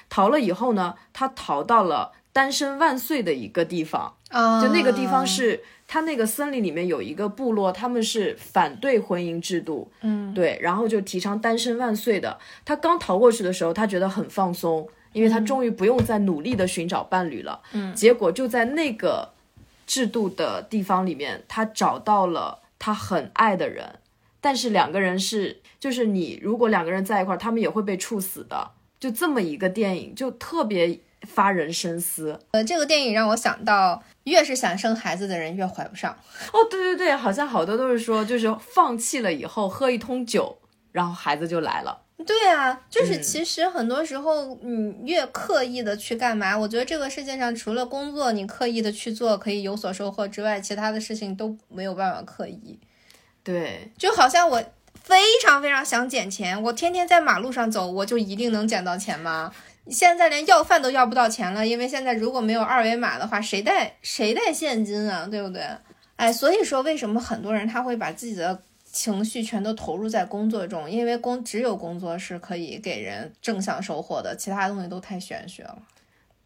B: 逃了以后呢，他逃到了单身万岁的一个地方。
A: 啊，
B: 就那个地方是他那个森林里面有一个部落，他们是反对婚姻制度。
A: 嗯，
B: 对，然后就提倡单身万岁的。他刚逃过去的时候，他觉得很放松，因为他终于不用再努力的寻找伴侣了。
A: 嗯，
B: 结果就在那个制度的地方里面，他找到了他很爱的人，但是两个人是。就是你，如果两个人在一块儿，他们也会被处死的。就这么一个电影，就特别发人深思。
A: 呃，这个电影让我想到，越是想生孩子的人越怀不上。
B: 哦，对对对，好像好多都是说，就是放弃了以后喝一通酒，然后孩子就来了。
A: 对啊，就是其实很多时候，你越刻意的去干嘛，我觉得这个世界上除了工作你刻意的去做可以有所收获之外，其他的事情都没有办法刻意。
B: 对，
A: 就好像我。非常非常想捡钱，我天天在马路上走，我就一定能捡到钱吗？现在连要饭都要不到钱了，因为现在如果没有二维码的话，谁带谁带现金啊？对不对？哎，所以说为什么很多人他会把自己的情绪全都投入在工作中？因为工只有工作是可以给人正向收获的，其他东西都太玄学了。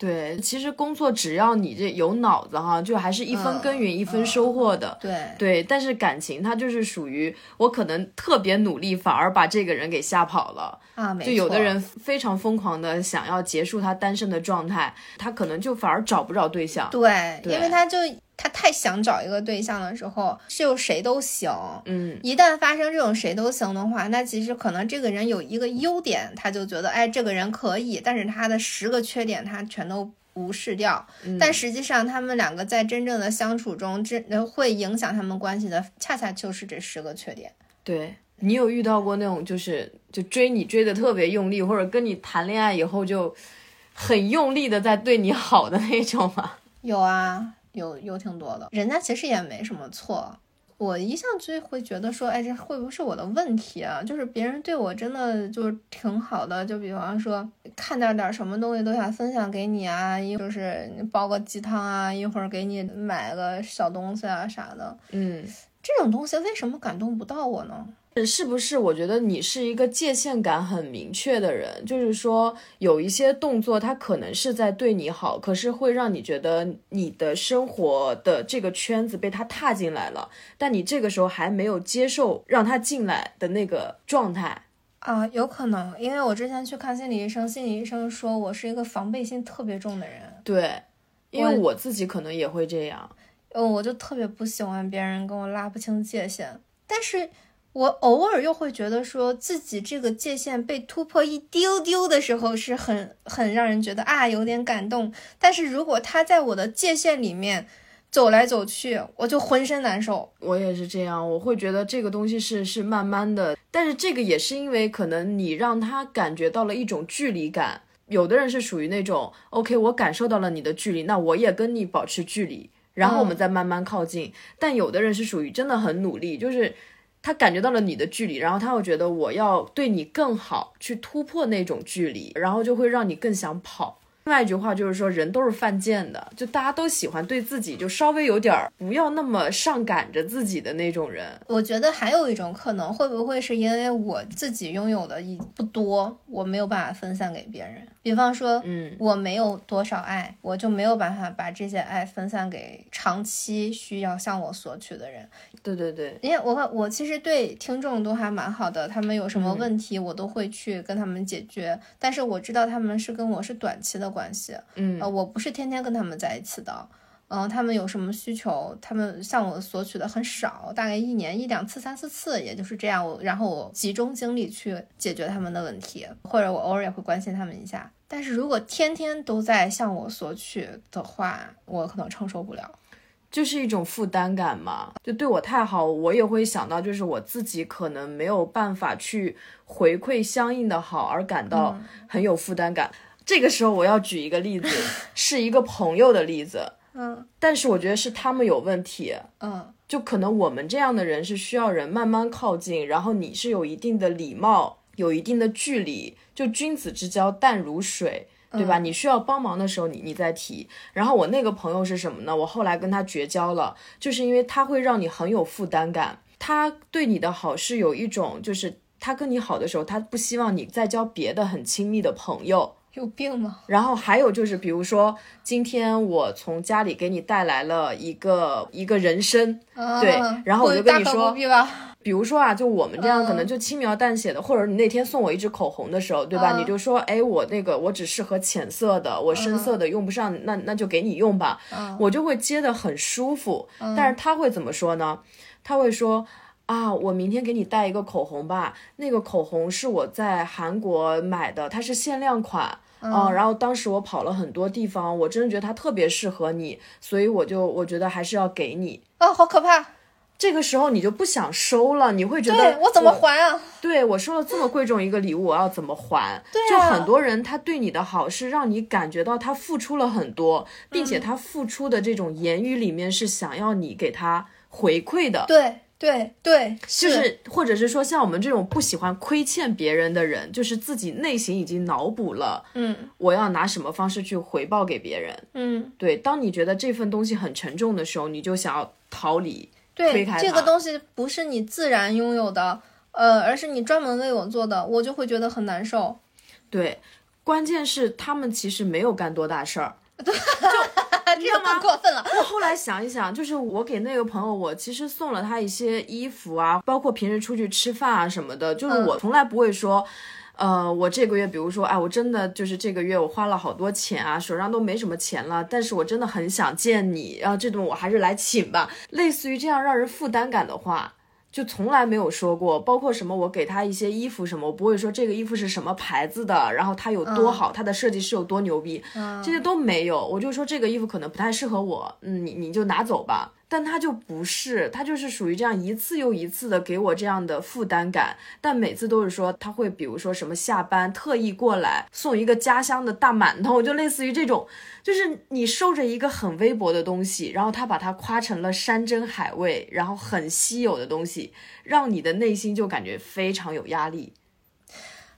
B: 对，其实工作只要你这有脑子哈，就还是一分耕耘一分收获的。
A: 对
B: 对，但是感情它就是属于我可能特别努力，反而把这个人给吓跑了
A: 啊。
B: 就有的人非常疯狂的想要结束他单身的状态，他可能就反而找不着对象。
A: 对，因为他就。他太想找一个对象的时候，就谁都行。
B: 嗯，
A: 一旦发生这种谁都行的话，那其实可能这个人有一个优点，他就觉得哎，这个人可以，但是他的十个缺点他全都无视掉。但实际上，他们两个在真正的相处中，这会影响他们关系的，恰恰就是这十个缺点。
B: 对你有遇到过那种就是就追你追的特别用力，或者跟你谈恋爱以后就很用力的在对你好的那种吗？
A: 有啊。有有挺多的，人家其实也没什么错。我一向就会觉得说，哎，这会不会是我的问题啊？就是别人对我真的就是挺好的，就比方说看到点什么东西都想分享给你啊，一就是煲个鸡汤啊，一会儿给你买个小东西啊啥的。
B: 嗯，
A: 这种东西为什么感动不到我呢？
B: 是不是？我觉得你是一个界限感很明确的人，就是说有一些动作，他可能是在对你好，可是会让你觉得你的生活的这个圈子被他踏进来了，但你这个时候还没有接受让他进来的那个状态
A: 啊，有可能，因为我之前去看心理医生，心理医生说我是一个防备心特别重的人，
B: 对，因为我自己可能也会这样，
A: 嗯，我就特别不喜欢别人跟我拉不清界限，但是。我偶尔又会觉得，说自己这个界限被突破一丢丢的时候，是很很让人觉得啊有点感动。但是如果他在我的界限里面走来走去，我就浑身难受。
B: 我也是这样，我会觉得这个东西是是慢慢的，但是这个也是因为可能你让他感觉到了一种距离感。有的人是属于那种，OK，我感受到了你的距离，那我也跟你保持距离，然后我们再慢慢靠近。但有的人是属于真的很努力，就是。他感觉到了你的距离，然后他会觉得我要对你更好，去突破那种距离，然后就会让你更想跑。另外一句话就是说，人都是犯贱的，就大家都喜欢对自己就稍微有点儿不要那么上赶着自己的那种人。
A: 我觉得还有一种可能，会不会是因为我自己拥有的一不多，我没有办法分散给别人。比方说，
B: 嗯，
A: 我没有多少爱，我就没有办法把这些爱分散给长期需要向我索取的人。
B: 对对对，
A: 因为我我其实对听众都还蛮好的，他们有什么问题我都会去跟他们解决。但是我知道他们是跟我是短期的关系，
B: 嗯，
A: 呃，我不是天天跟他们在一起的，嗯，他们有什么需求，他们向我索取的很少，大概一年一两次、三四次，也就是这样。我然后我集中精力去解决他们的问题，或者我偶尔也会关心他们一下。但是如果天天都在向我索取的话，我可能承受不了。
B: 就是一种负担感嘛，就对我太好，我也会想到，就是我自己可能没有办法去回馈相应的好，而感到很有负担感。这个时候我要举一个例子，是一个朋友的例子，(laughs)
A: 嗯，
B: 但是我觉得是他们有问题，
A: 嗯，
B: 就可能我们这样的人是需要人慢慢靠近，然后你是有一定的礼貌，有一定的距离，就君子之交淡如水。对吧？你需要帮忙的时候，你你再提。然后我那个朋友是什么呢？我后来跟他绝交了，就是因为他会让你很有负担感。他对你的好是有一种，就是他跟你好的时候，他不希望你再交别的很亲密的朋友。
A: 有病吗？
B: 然后还有就是，比如说今天我从家里给你带来了一个一个人参，对，然后我就跟你说。比如说啊，就我们这样可能就轻描淡写的，或者你那天送我一支口红的时候，对吧？你就说，哎，我那个我只适合浅色的，我深色的用不上，那那就给你用吧。我就会接的很舒服。但是他会怎么说呢？他会说啊，我明天给你带一个口红吧，那个口红是我在韩国买的，它是限量款嗯，然后当时我跑了很多地方，我真的觉得它特别适合你，所以我就我觉得还是要给你。
A: 啊，好可怕！
B: 这个时候你就不想收了，你会觉
A: 得我怎么还啊？
B: 对我收了这么贵重一个礼物，我要怎么还？
A: 对
B: 就很多人他对你的好是让你感觉到他付出了很多，并且他付出的这种言语里面是想要你给他回馈的。
A: 对对对，
B: 就是或者是说像我们这种不喜欢亏欠别人的人，就是自己内心已经脑补了，
A: 嗯，
B: 我要拿什么方式去回报给别人，
A: 嗯，
B: 对。当你觉得这份东西很沉重的时候，你就想要逃离，
A: 对，这个东西不是你自然拥有的，呃，而是你专门为我做的，我就会觉得很难受。
B: 对，关键是他们其实没有干多大事儿，
A: 对，(laughs) 就。这个更过分了。
B: 我后来想一想，就是我给那个朋友，我其实送了他一些衣服啊，包括平时出去吃饭啊什么的。就是我从来不会说，呃，我这个月，比如说，哎，我真的就是这个月我花了好多钱啊，手上都没什么钱了，但是我真的很想见你，然后这顿我还是来请吧。类似于这样让人负担感的话。就从来没有说过，包括什么我给他一些衣服什么，我不会说这个衣服是什么牌子的，然后它有多好，它的设计师有多牛逼，这些都没有。我就说这个衣服可能不太适合我，嗯，你你就拿走吧。但他就不是，他就是属于这样一次又一次的给我这样的负担感，但每次都是说他会，比如说什么下班特意过来送一个家乡的大馒头，就类似于这种，就是你受着一个很微薄的东西，然后他把它夸成了山珍海味，然后很稀有的东西，让你的内心就感觉非常有压力。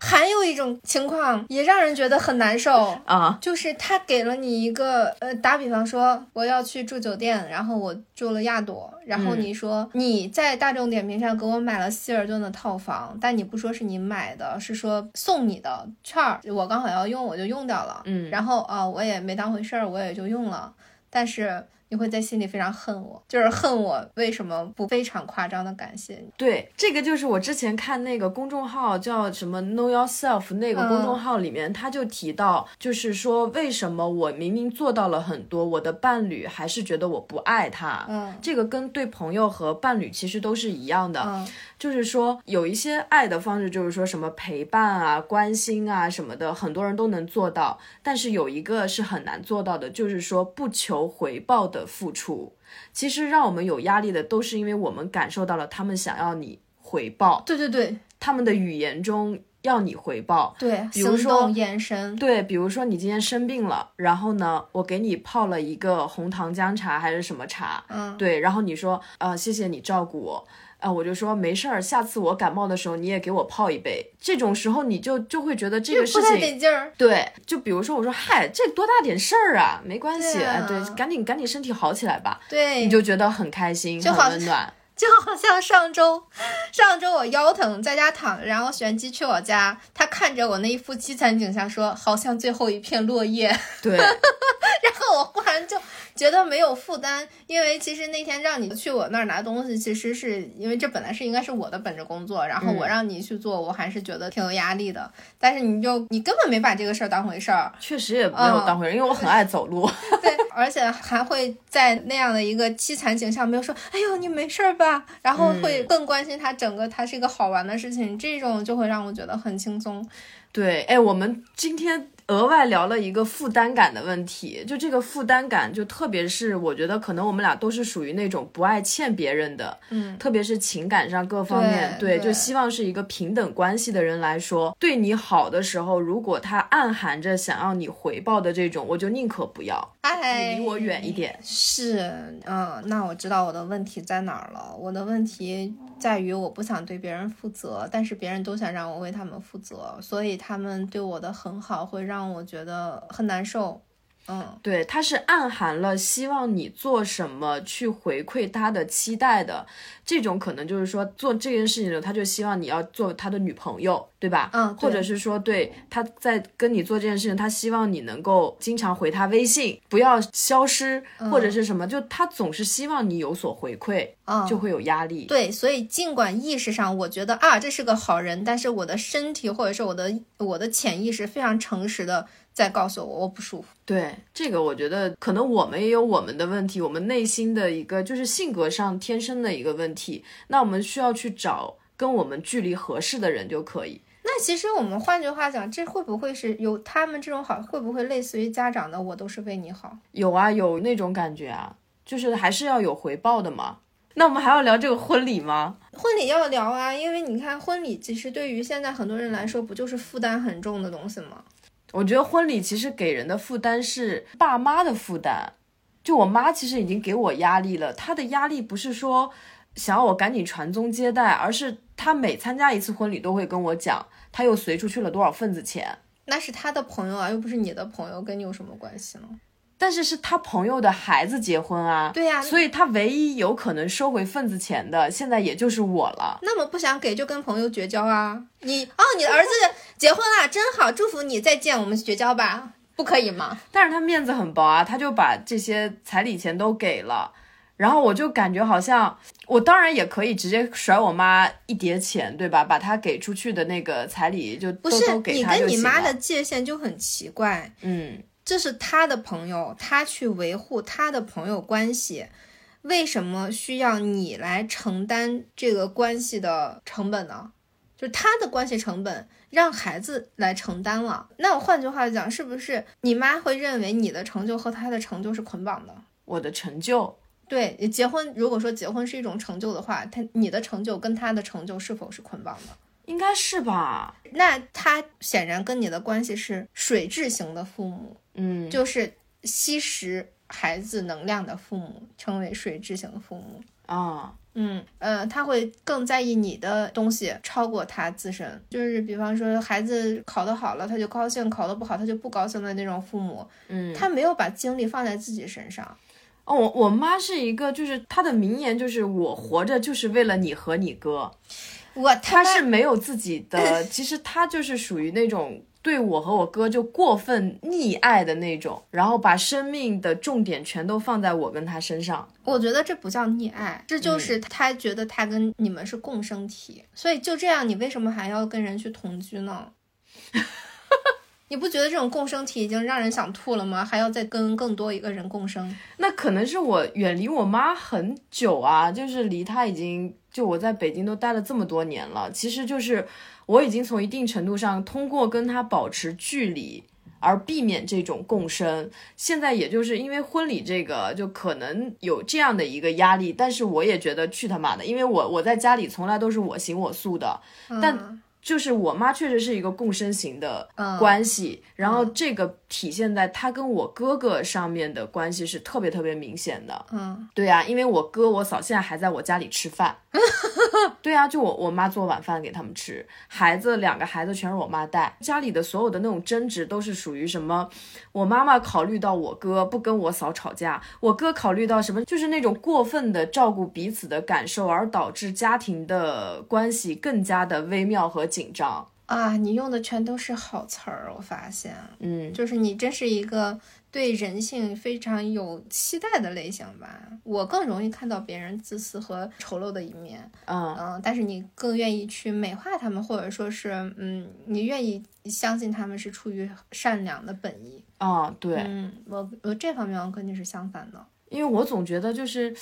A: 还有一种情况也让人觉得很难受
B: 啊，
A: 就是他给了你一个呃，打比方说我要去住酒店，然后我住了亚朵，然后你说你在大众点评上给我买了希尔顿的套房，但你不说是你买的，是说送你的券儿，我刚好要用，我就用掉了，
B: 嗯，
A: 然后啊我也没当回事儿，我也就用了，但是。你会在心里非常恨我，就是恨我为什么不非常夸张的感谢你？
B: 对，这个就是我之前看那个公众号叫什么 Know Yourself 那个公众号里面，他就提到，就是说为什么我明明做到了很多，我的伴侣还是觉得我不爱他。
A: 嗯，
B: 这个跟对朋友和伴侣其实都是一样的。
A: 嗯。
B: 就是说，有一些爱的方式，就是说什么陪伴啊、关心啊什么的，很多人都能做到。但是有一个是很难做到的，就是说不求回报的付出。其实让我们有压力的，都是因为我们感受到了他们想要你回报。
A: 对对对，
B: 他们的语言中要你回报。
A: 对，
B: 比如说
A: 眼神。
B: 对，比如说你今天生病了，然后呢，我给你泡了一个红糖姜茶还是什么茶？
A: 嗯，
B: 对，然后你说，呃，谢谢你照顾我。啊，我就说没事儿，下次我感冒的时候你也给我泡一杯。这种时候你就就会觉得这个事情
A: 得劲儿。
B: 对，就比如说我说嗨，这多大点事儿啊，没关系，
A: 对，
B: 赶紧赶紧身体好起来吧。
A: 对，
B: 你就觉得很开心，很温暖。(laughs)
A: 就好像上周，上周我腰疼在家躺着，然后玄机去我家，他看着我那一副凄惨景象说，好像最后一片落叶。(laughs)
B: 对，
A: 然后我忽然就。觉得没有负担，因为其实那天让你去我那儿拿东西，其实是因为这本来是应该是我的本职工作，然后我让你去做，我还是觉得挺有压力的。但是你就你根本没把这个事儿当回事儿，
B: 确实也没有当回事儿，因为我很爱走路。(laughs)
A: 对，而且还会在那样的一个凄惨景象，没有说“哎呦你没事儿吧”，然后会更关心他整个，他是一个好玩的事情，这种就会让我觉得很轻松。
B: 对，哎，我们今天。额外聊了一个负担感的问题，就这个负担感，就特别是我觉得可能我们俩都是属于那种不爱欠别人的，
A: 嗯，
B: 特别是情感上各方面，
A: 对，
B: 就希望是一个平等关系的人来说，对你好的时候，如果他暗含着想要你回报的这种，我就宁可不要，
A: 哎，
B: 离我远一点。
A: 是，嗯，那我知道我的问题在哪儿了，我的问题。在于我不想对别人负责，但是别人都想让我为他们负责，所以他们对我的很好会让我觉得很难受。嗯，
B: 对，他是暗含了希望你做什么去回馈他的期待的，这种可能就是说做这件事情的，他就希望你要做他的女朋友，对吧？
A: 嗯，
B: 或者是说对他在跟你做这件事情，他希望你能够经常回他微信，不要消失或者是什么，就他总是希望你有所回馈，
A: 嗯，
B: 就会有压力。
A: 对，所以尽管意识上我觉得啊这是个好人，但是我的身体或者是我的我的潜意识非常诚实的。再告诉我我不舒服。
B: 对这个，我觉得可能我们也有我们的问题，我们内心的一个就是性格上天生的一个问题。那我们需要去找跟我们距离合适的人就可以。
A: 那其实我们换句话讲，这会不会是有他们这种好？会不会类似于家长的？我都是为你好。
B: 有啊，有那种感觉啊，就是还是要有回报的嘛。那我们还要聊这个婚礼吗？
A: 婚礼要聊啊，因为你看婚礼其实对于现在很多人来说，不就是负担很重的东西吗？
B: 我觉得婚礼其实给人的负担是爸妈的负担，就我妈其实已经给我压力了。她的压力不是说，想要我赶紧传宗接代，而是她每参加一次婚礼都会跟我讲，她又随出去了多少份子钱。
A: 那是她的朋友啊，又不是你的朋友，跟你有什么关系呢？
B: 但是是他朋友的孩子结婚啊，
A: 对呀，
B: 所以他唯一有可能收回份子钱的，现在也就是我了。
A: 那么不想给就跟朋友绝交啊！你哦，你的儿子结婚了，真好，祝福你，再见，我们绝交吧，不可以吗？
B: 但是他面子很薄啊，他就把这些彩礼钱都给了，然后我就感觉好像我当然也可以直接甩我妈一叠钱，对吧？把他给出去的那个彩礼就
A: 不是
B: 你
A: 跟你妈的界限就很奇怪，
B: 嗯。
A: 这是他的朋友，他去维护他的朋友关系，为什么需要你来承担这个关系的成本呢？就是他的关系成本让孩子来承担了。那我换句话讲，是不是你妈会认为你的成就和他的成就，是捆绑的？
B: 我的成就，
A: 对，结婚，如果说结婚是一种成就的话，他你的成就跟他的成就是否是捆绑的？
B: 应该是吧？
A: 那他显然跟你的关系是水质型的父母。
B: 嗯，
A: 就是吸食孩子能量的父母称为水质型的父母。
B: 啊，
A: 嗯呃，他会更在意你的东西超过他自身，就是比方说孩子考得好了他就高兴，考得不好他就不高兴的那种父母，
B: 嗯，
A: 他没有把精力放在自己身上。
B: 哦，我我妈是一个，就是她的名言就是我活着就是为了你和你哥，
A: 我
B: 他是没有自己的，其实他就是属于那种。对我和我哥就过分溺爱的那种，然后把生命的重点全都放在我跟他身上。
A: 我觉得这不叫溺爱，这就是他觉得他跟你们是共生体。所以就这样，你为什么还要跟人去同居呢？(laughs) 你不觉得这种共生体已经让人想吐了吗？还要再跟更多一个人共生？
B: 那可能是我远离我妈很久啊，就是离她已经就我在北京都待了这么多年了，其实就是。我已经从一定程度上通过跟他保持距离而避免这种共生，现在也就是因为婚礼这个就可能有这样的一个压力，但是我也觉得去他妈的，因为我我在家里从来都是我行我素的，但。就是我妈确实是一个共生型的关系，然后这个体现在她跟我哥哥上面的关系是特别特别明显的。
A: 嗯，
B: 对啊，因为我哥我嫂现在还在我家里吃饭。(laughs) 对啊，就我我妈做晚饭给他们吃，孩子两个孩子全是我妈带，家里的所有的那种争执都是属于什么？我妈妈考虑到我哥不跟我嫂吵架，我哥考虑到什么？就是那种过分的照顾彼此的感受，而导致家庭的关系更加的微妙和。紧张
A: 啊！你用的全都是好词儿，我发现，
B: 嗯，
A: 就是你真是一个对人性非常有期待的类型吧？我更容易看到别人自私和丑陋的一面，
B: 嗯
A: 嗯，但是你更愿意去美化他们，或者说是，嗯，你愿意相信他们是出于善良的本意。
B: 啊，对，
A: 嗯，我我这方面我跟你是相反的，
B: 因为我总觉得就是。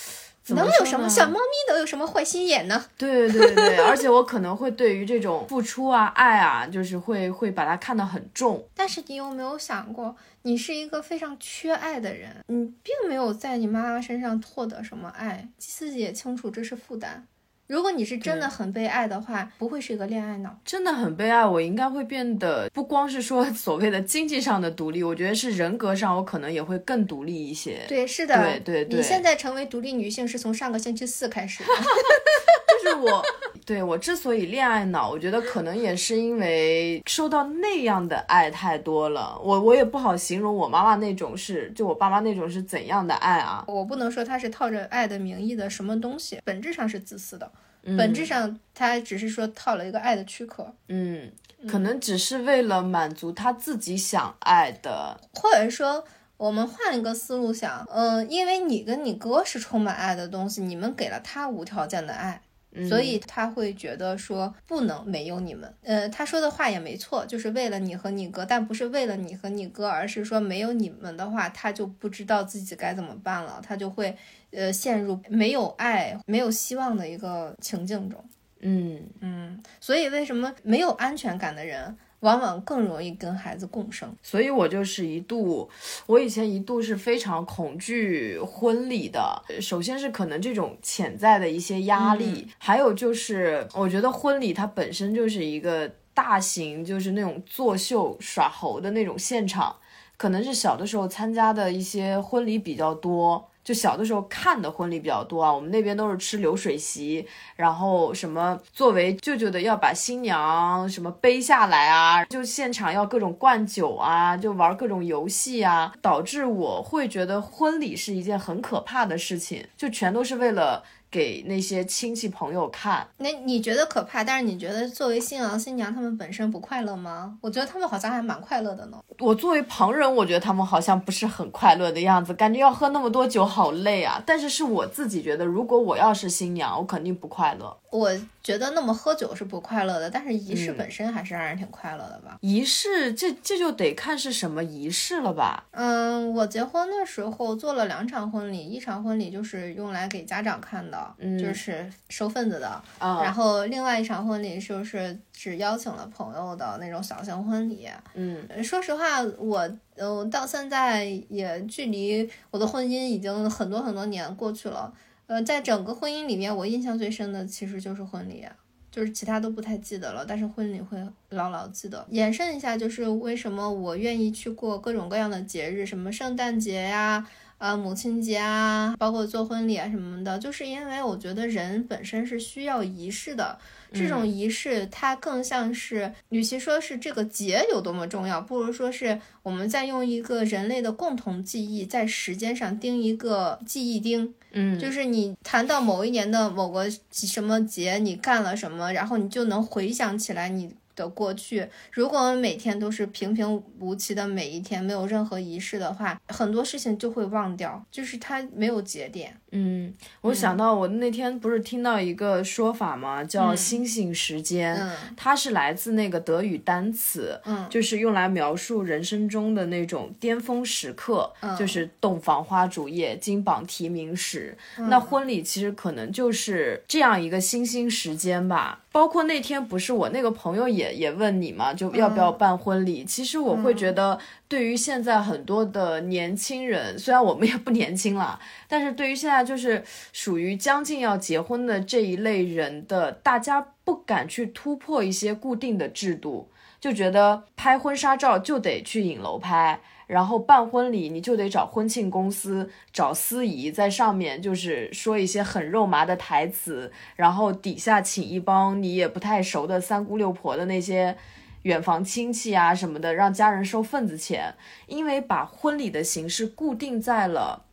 A: 能有什么小猫咪能有什么坏心眼呢？(laughs)
B: 对对对对，而且我可能会对于这种付出啊、(laughs) 爱啊，就是会会把它看得很重。
A: 但是你有没有想过，你是一个非常缺爱的人，你并没有在你妈妈身上获得什么爱，自己也清楚这是负担。如果你是真的很被爱的话，不会是一个恋爱脑。
B: 真的很被爱，我应该会变得不光是说 (laughs) 所谓的经济上的独立，我觉得是人格上，我可能也会更独立一些。
A: 对，是的，
B: 对对对。
A: 你现在成为独立女性是从上个星期四开始的。(laughs)
B: 就是我，对我之所以恋爱脑，我觉得可能也是因为受到那样的爱太多了。我我也不好形容我妈妈那种是，就我爸妈那种是怎样的爱啊？
A: 我不能说他是套着爱的名义的什么东西，本质上是自私的。本质上，他只是说套了一个爱的躯壳，
B: 嗯，可能只是为了满足他自己想爱的，
A: 或者说，我们换一个思路想，嗯，因为你跟你哥是充满爱的东西，你们给了他无条件的爱。所以他会觉得说不能没有你们，呃，他说的话也没错，就是为了你和你哥，但不是为了你和你哥，而是说没有你们的话，他就不知道自己该怎么办了，他就会呃陷入没有爱、没有希望的一个情境中。
B: 嗯
A: 嗯，所以为什么没有安全感的人？往往更容易跟孩子共生，
B: 所以我就是一度，我以前一度是非常恐惧婚礼的。首先是可能这种潜在的一些压力，还有就是我觉得婚礼它本身就是一个大型，就是那种作秀耍猴的那种现场，可能是小的时候参加的一些婚礼比较多。就小的时候看的婚礼比较多啊，我们那边都是吃流水席，然后什么作为舅舅的要把新娘什么背下来啊，就现场要各种灌酒啊，就玩各种游戏啊，导致我会觉得婚礼是一件很可怕的事情，就全都是为了。给那些亲戚朋友看，
A: 那你觉得可怕？但是你觉得作为新郎新娘他们本身不快乐吗？我觉得他们好像还蛮快乐的呢。
B: 我作为旁人，我觉得他们好像不是很快乐的样子，感觉要喝那么多酒好累啊。但是是我自己觉得，如果我要是新娘，我肯定不快乐。
A: 我觉得那么喝酒是不快乐的，但是仪式本身还是让人挺快乐的吧。
B: 仪式这这就得看是什么仪式了吧？
A: 嗯，我结婚的时候做了两场婚礼，一场婚礼就是用来给家长看的，就是收份子的。然后另外一场婚礼就是只邀请了朋友的那种小型婚礼。
B: 嗯，
A: 说实话，我嗯到现在也距离我的婚姻已经很多很多年过去了。呃，在整个婚姻里面，我印象最深的其实就是婚礼，就是其他都不太记得了，但是婚礼会牢牢记得。延伸一下，就是为什么我愿意去过各种各样的节日，什么圣诞节呀。啊，母亲节啊，包括做婚礼啊什么的，就是因为我觉得人本身是需要仪式的。这种仪式它更像是，与其说是这个节有多么重要，不如说是我们在用一个人类的共同记忆，在时间上钉一个记忆钉。
B: 嗯，
A: 就是你谈到某一年的某个什么节，你干了什么，然后你就能回想起来你。的过去，如果我们每天都是平平无奇的每一天，没有任何仪式的话，很多事情就会忘掉，就是它没有节点。
B: 嗯，我想到我那天不是听到一个说法吗？叫“星星时间”，它是来自那个德语单词，
A: 嗯，
B: 就是用来描述人生中的那种巅峰时刻，就是洞房花烛夜、金榜题名时。那婚礼其实可能就是这样一个星星时间吧。包括那天不是我那个朋友也也问你嘛，就要不要办婚礼？其实我会觉得，对于现在很多的年轻人，虽然我们也不年轻了，但是对于现在就是属于将近要结婚的这一类人的，大家不敢去突破一些固定的制度，就觉得拍婚纱照就得去影楼拍。然后办婚礼，你就得找婚庆公司，找司仪在上面，就是说一些很肉麻的台词，然后底下请一帮你也不太熟的三姑六婆的那些远房亲戚啊什么的，让家人收份子钱。因为把婚礼的形式固定在了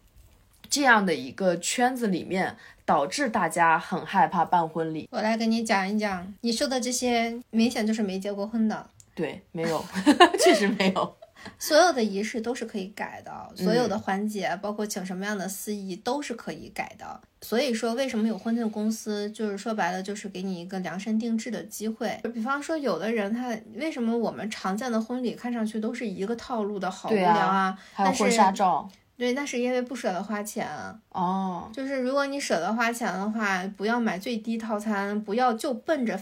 B: 这样的一个圈子里面，导致大家很害怕办婚礼。
A: 我来跟你讲一讲，你说的这些明显就是没结过婚的。
B: 对，没有，(laughs) 确实没有。
A: 所有的仪式都是可以改的，所有的环节，包括请什么样的司仪，都是可以改的。所以说，为什么有婚庆公司？就是说白了，就是给你一个量身定制的机会。比方说，有的人他为什么我们常见的婚礼看上去都是一个套路的，好无聊啊？
B: 还有婚纱照。
A: 对，那是因为不舍得花钱
B: 哦。
A: 就是如果你舍得花钱的话，不要买最低套餐，不要就奔着。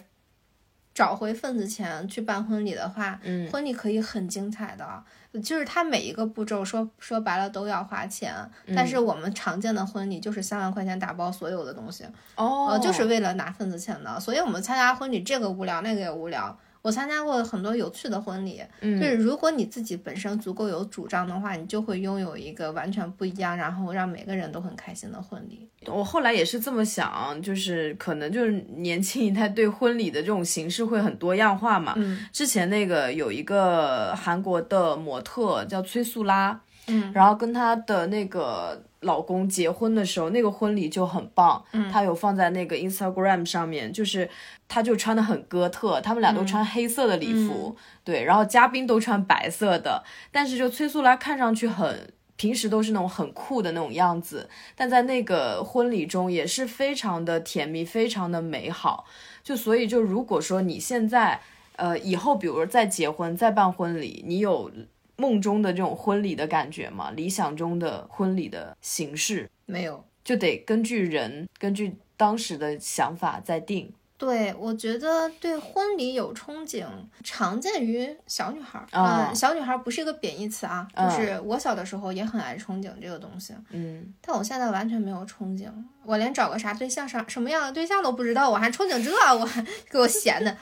A: 找回份子钱去办婚礼的话，
B: 嗯，
A: 婚礼可以很精彩的，就是它每一个步骤说说白了都要花钱，但是我们常见的婚礼就是三万块钱打包所有的东西，
B: 哦，
A: 就是为了拿份子钱的，所以我们参加婚礼这个无聊那个也无聊。我参加过很多有趣的婚礼，就是如果你自己本身足够有主张的话，你就会拥有一个完全不一样，然后让每个人都很开心的婚礼。
B: 我后来也是这么想，就是可能就是年轻一代对婚礼的这种形式会很多样化嘛。之前那个有一个韩国的模特叫崔素拉，
A: 嗯，
B: 然后跟她的那个。老公结婚的时候，那个婚礼就很棒。
A: 嗯，
B: 他有放在那个 Instagram 上面，就是他就穿的很哥特，他们俩都穿黑色的礼服，对，然后嘉宾都穿白色的。但是就崔素拉看上去很平时都是那种很酷的那种样子，但在那个婚礼中也是非常的甜蜜，非常的美好。就所以就如果说你现在呃以后比如说再结婚再办婚礼，你有。梦中的这种婚礼的感觉嘛，理想中的婚礼的形式
A: 没有，
B: 就得根据人，根据当时的想法再定。
A: 对，我觉得对婚礼有憧憬，常见于小女孩儿。嗯，小女孩儿不是一个贬义词啊，就是我小的时候也很爱憧憬这个东西。嗯，但我现在完全没有憧憬，我连找个啥对象、啥什么样的对象都不知道，我还憧憬这，我还给我闲的。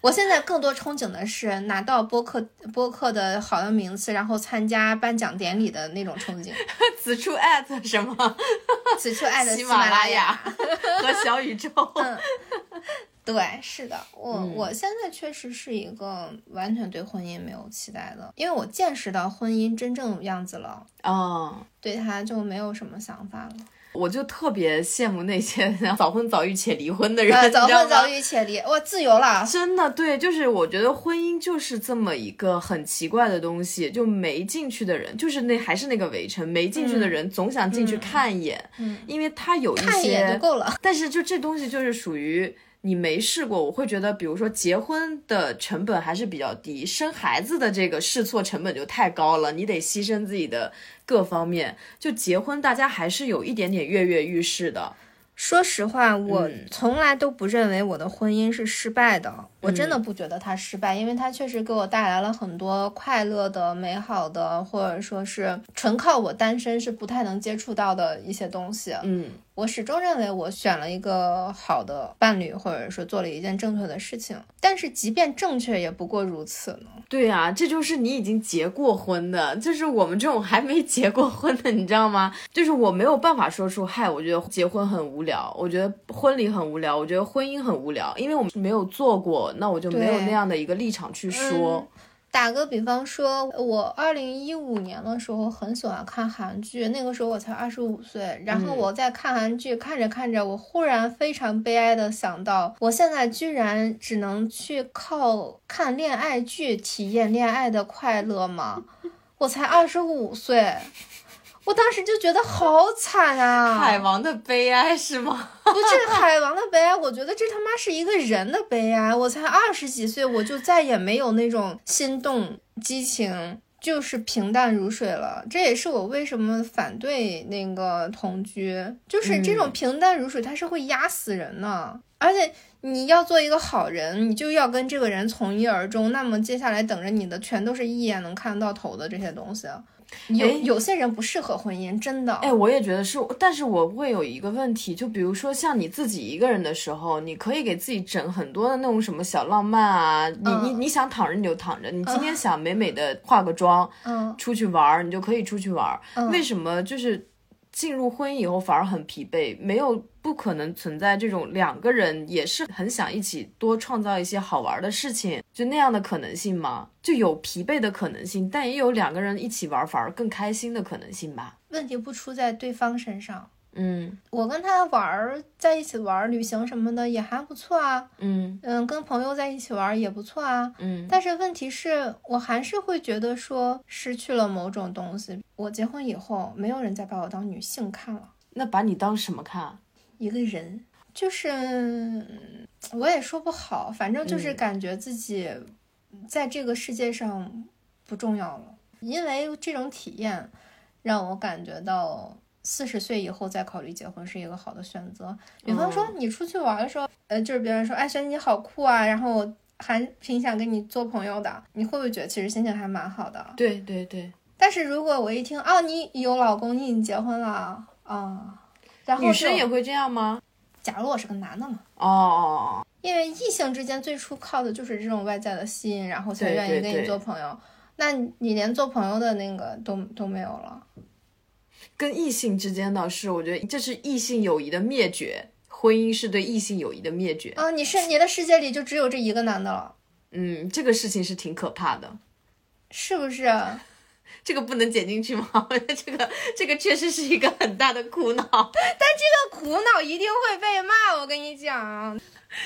A: 我现在更多憧憬的是拿到播客播客的好的名次，然后参加颁奖典礼的那种憧憬。(laughs)
B: 此处艾特什么？
A: 此处艾特
B: 喜
A: 马
B: 拉雅 (laughs) 和小宇宙。
A: 对，是的，我我现在确实是一个完全对婚姻没有期待的，因为我见识到婚姻真正样子了。哦，对他就没有什么想法了。
B: 我就特别羡慕那些 (laughs) 早婚早育且离婚的人，
A: 早婚早育且离，我自由了。
B: 真的，对，就是我觉得婚姻就是这么一个很奇怪的东西，就没进去的人，就是那还是那个围城，没进去的人总想进去看一眼，嗯，因为他有一些，
A: 看一眼就够了。
B: 但是就这东西就是属于。你没试过，我会觉得，比如说结婚的成本还是比较低，生孩子的这个试错成本就太高了，你得牺牲自己的各方面。就结婚，大家还是有一点点跃跃欲试的。
A: 说实话，我从来都不认为我的婚姻是失败的，我真的不觉得它失败，因为它确实给我带来了很多快乐的、美好的，或者说是纯靠我单身是不太能接触到的一些东西。嗯。我始终认为我选了一个好的伴侣，或者说做了一件正确的事情。但是即便正确，也不过如此呢。
B: 对呀，这就是你已经结过婚的，就是我们这种还没结过婚的，你知道吗？就是我没有办法说出，嗨，我觉得结婚很无聊，我觉得婚礼很无聊，我觉得婚姻很无聊，因为我们没有做过，那我就没有那样的一个立场去说。
A: 打个比方说，我二零一五年的时候很喜欢看韩剧，那个时候我才二十五岁。然后我在看韩剧，看着看着，我忽然非常悲哀的想到，我现在居然只能去靠看恋爱剧体验恋爱的快乐吗？我才二十五岁。我当时就觉得好惨啊！
B: 海王的悲哀是吗？
A: 不这海王的悲哀，我觉得这他妈是一个人的悲哀。我才二十几岁，我就再也没有那种心动、激情，就是平淡如水了。这也是我为什么反对那个同居，就是这种平淡如水，它是会压死人的。而且你要做一个好人，你就要跟这个人从一而终。那么接下来等着你的全都是一眼能看到头的这些东西。有有些人不适合婚姻，真的。
B: 哎，我也觉得是，但是我会有一个问题，就比如说像你自己一个人的时候，你可以给自己整很多的那种什么小浪漫啊，你你你想躺着你就躺着，你今天想美美的化个妆，嗯，出去玩儿，你就可以出去玩儿。为什么就是进入婚姻以后反而很疲惫？没有不可能存在这种两个人也是很想一起多创造一些好玩的事情，就那样的可能性吗？就有疲惫的可能性，但也有两个人一起玩反而更开心的可能性吧。
A: 问题不出在对方身上。嗯，我跟他玩在一起玩，旅行什么的也还不错啊。嗯嗯，跟朋友在一起玩也不错啊。嗯，但是问题是我还是会觉得说失去了某种东西。我结婚以后，没有人再把我当女性看了。
B: 那把你当什么看？
A: 一个人，就是我也说不好，反正就是感觉自己。在这个世界上不重要了，因为这种体验让我感觉到四十岁以后再考虑结婚是一个好的选择。比方说你出去玩的时候，呃，就是别人说哎，轩你好酷啊，然后还挺想跟你做朋友的，你会不会觉得其实心情还蛮好的？
B: 对对对。
A: 但是如果我一听哦，你有老公，你已经结婚了啊，然后
B: 女生也会这样吗？
A: 假如我是个男的嘛？
B: 哦哦哦。
A: 因为异性之间最初靠的就是这种外在的吸引，然后才愿意跟你做朋友。那你连做朋友的那个都都没有了。
B: 跟异性之间的是，我觉得这是异性友谊的灭绝，婚姻是对异性友谊的灭绝
A: 啊！你是你的世界里就只有这一个男的了。
B: 嗯，这个事情是挺可怕的，
A: 是不是？
B: 这个不能剪进去吗？(laughs) 这个这个确实是一个很大的苦恼，但
A: 这个苦恼一定会被骂，我跟你讲。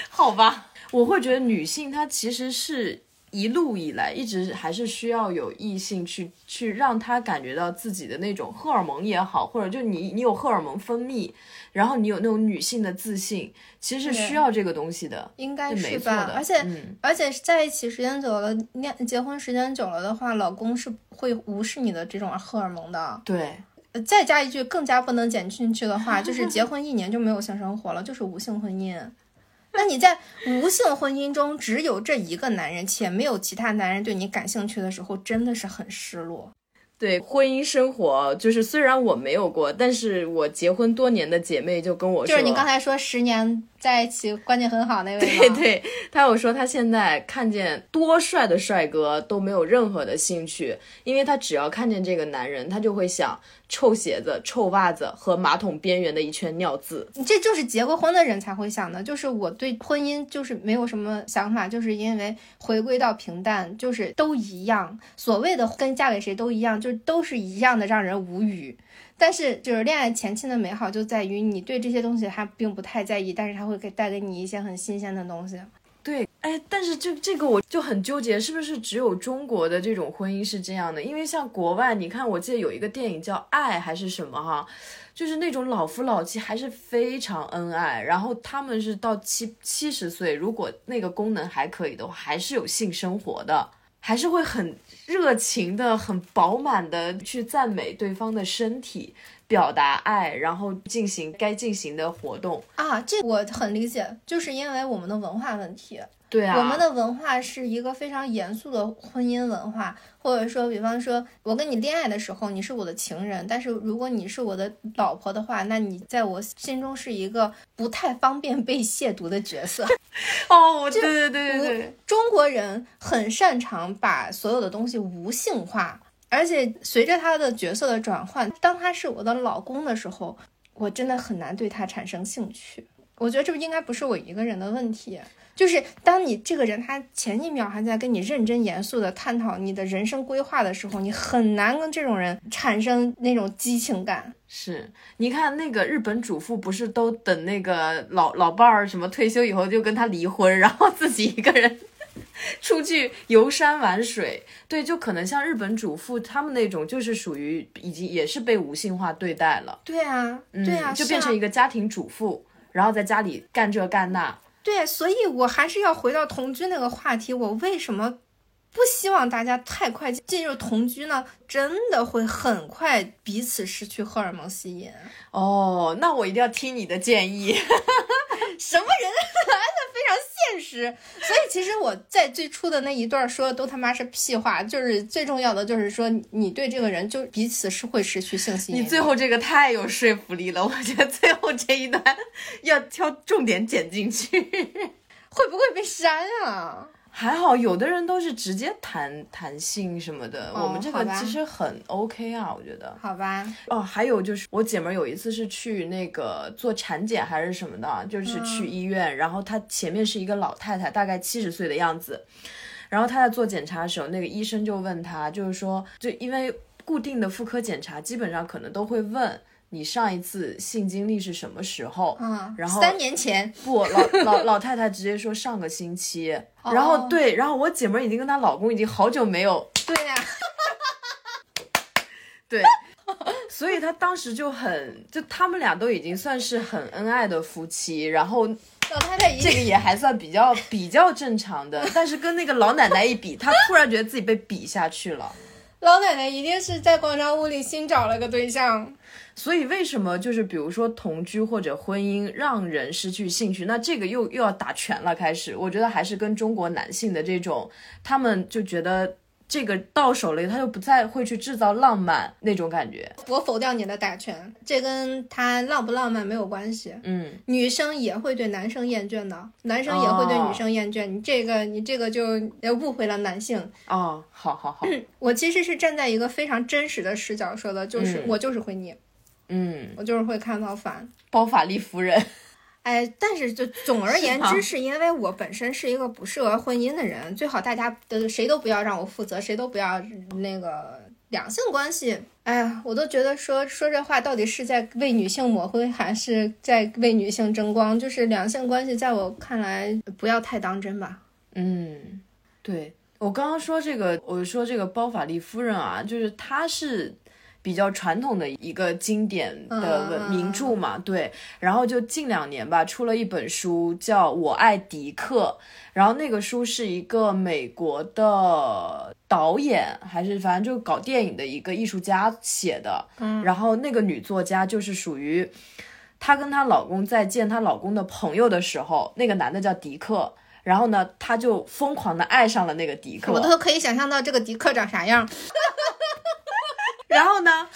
B: 好吧，我会觉得女性她其实是一路以来一直还是需要有异性去去让她感觉到自己的那种荷尔蒙也好，或者就你你有荷尔蒙分泌，然后你有那种女性的自信，其实是需要这个东西的，
A: 应该是吧？而且而且在一起时间久了，恋结婚时间久了的话，老公是会无视你的这种荷尔蒙的。
B: 对，
A: 再加一句更加不能减进去的话，就是结婚一年就没有性生活了，(laughs) 就是无性婚姻。那你在无性婚姻中只有这一个男人，且没有其他男人对你感兴趣的时候，真的是很失落。
B: 对婚姻生活，就是虽然我没有过，但是我结婚多年的姐妹就跟我
A: 说，就是你刚才说十年在一起关系很好那位，
B: 对对，她有说她现在看见多帅的帅哥都没有任何的兴趣，因为她只要看见这个男人，她就会想。臭鞋子、臭袜子和马桶边缘的一圈尿渍，
A: 这就是结过婚的人才会想的。就是我对婚姻就是没有什么想法，就是因为回归到平淡，就是都一样。所谓的跟嫁给谁都一样，就都是一样的，让人无语。但是就是恋爱前期的美好就在于你对这些东西还并不太在意，但是它会给带给你一些很新鲜的东西。
B: 对，哎，但是这这个我就很纠结，是不是只有中国的这种婚姻是这样的？因为像国外，你看，我记得有一个电影叫《爱》还是什么哈，就是那种老夫老妻还是非常恩爱，然后他们是到七七十岁，如果那个功能还可以的话，还是有性生活的，还是会很热情的、很饱满的去赞美对方的身体。表达爱，然后进行该进行的活动
A: 啊，这我很理解，就是因为我们的文化问题。
B: 对啊，
A: 我们的文化是一个非常严肃的婚姻文化，或者说，比方说，我跟你恋爱的时候，你是我的情人，但是如果你是我的老婆的话，那你在我心中是一个不太方便被亵渎的角色。(laughs)
B: 哦，我对对对对对，
A: 中国人很擅长把所有的东西无性化。而且随着他的角色的转换，当他是我的老公的时候，我真的很难对他产生兴趣。我觉得这应该不是我一个人的问题，就是当你这个人他前一秒还在跟你认真严肃的探讨你的人生规划的时候，你很难跟这种人产生那种激情感。
B: 是，你看那个日本主妇不是都等那个老老伴儿什么退休以后就跟他离婚，然后自己一个人。(laughs) 出去游山玩水，对，就可能像日本主妇他们那种，就是属于已经也是被无性化对待了。
A: 对啊，对啊，
B: 就变成一个家庭主妇，然后在家里干这干那。
A: 对，所以我还是要回到同居那个话题，我为什么不希望大家太快进入同居呢？真的会很快彼此失去荷尔蒙吸引。
B: 哦，那我一定要听你的建议。(laughs)
A: 什么人？(laughs) 非常现实，所以其实我在最初的那一段说的都他妈是屁话，就是最重要的就是说你对这个人就彼此是会失去性吸
B: 引。你最后这个太有说服力了，我觉得最后这一段 (laughs) 要挑重点剪进去，
A: 会不会被删啊？
B: 还好，有的人都是直接谈谈性什么的，我们这个其实很 OK 啊，我觉得。
A: 好吧。
B: 哦，还有就是我姐们有一次是去那个做产检还是什么的，就是去医院，然后她前面是一个老太太，大概七十岁的样子，然后她在做检查的时候，那个医生就问她，就是说，就因为固定的妇科检查，基本上可能都会问。你上一次性经历是什么时候？嗯，然后
A: 三年前
B: 不，老老老太太直接说上个星期。(laughs) 然后对，然后我姐们已经跟她老公已经好久没有。
A: 对呀，(laughs)
B: 对，所以她当时就很，就他们俩都已经算是很恩爱的夫妻。然后
A: 老太太
B: 这个也还算比较比较正常的，但是跟那个老奶奶一比，她突然觉得自己被比下去了。(laughs)
A: 老奶奶一定是在广场舞里新找了个对象。
B: 所以为什么就是比如说同居或者婚姻让人失去兴趣？那这个又又要打拳了。开始，我觉得还是跟中国男性的这种，他们就觉得这个到手了，他就不再会去制造浪漫那种感觉。
A: 我否掉你的打拳，这跟他浪不浪漫没有关系。
B: 嗯，
A: 女生也会对男生厌倦的，男生也会对女生厌倦。你这个你这个就误会了男性。
B: 哦，好好好，
A: 我其实是站在一个非常真实的视角说的，就是我就是会腻。
B: 嗯，
A: 我就是会看到反
B: 包法利夫人，(laughs)
A: 哎，但是就总而言之，是因为我本身是一个不适合婚姻的人，最好大家的谁都不要让我负责，谁都不要那个两性关系。哎呀，我都觉得说说这话到底是在为女性抹灰，还是在为女性争光？就是两性关系，在我看来不要太当真吧。
B: 嗯，对我刚刚说这个，我说这个包法利夫人啊，就是她是。比较传统的一个经典的文名著嘛，对，然后就近两年吧，出了一本书叫《我爱迪克》，然后那个书是一个美国的导演，还是反正就搞电影的一个艺术家写的，嗯，然后那个女作家就是属于。她跟她老公在见她老公的朋友的时候，那个男的叫迪克，然后呢，她就疯狂的爱上了那个迪克。
A: 我都可以想象到这个迪克长啥样。
B: 然后呢，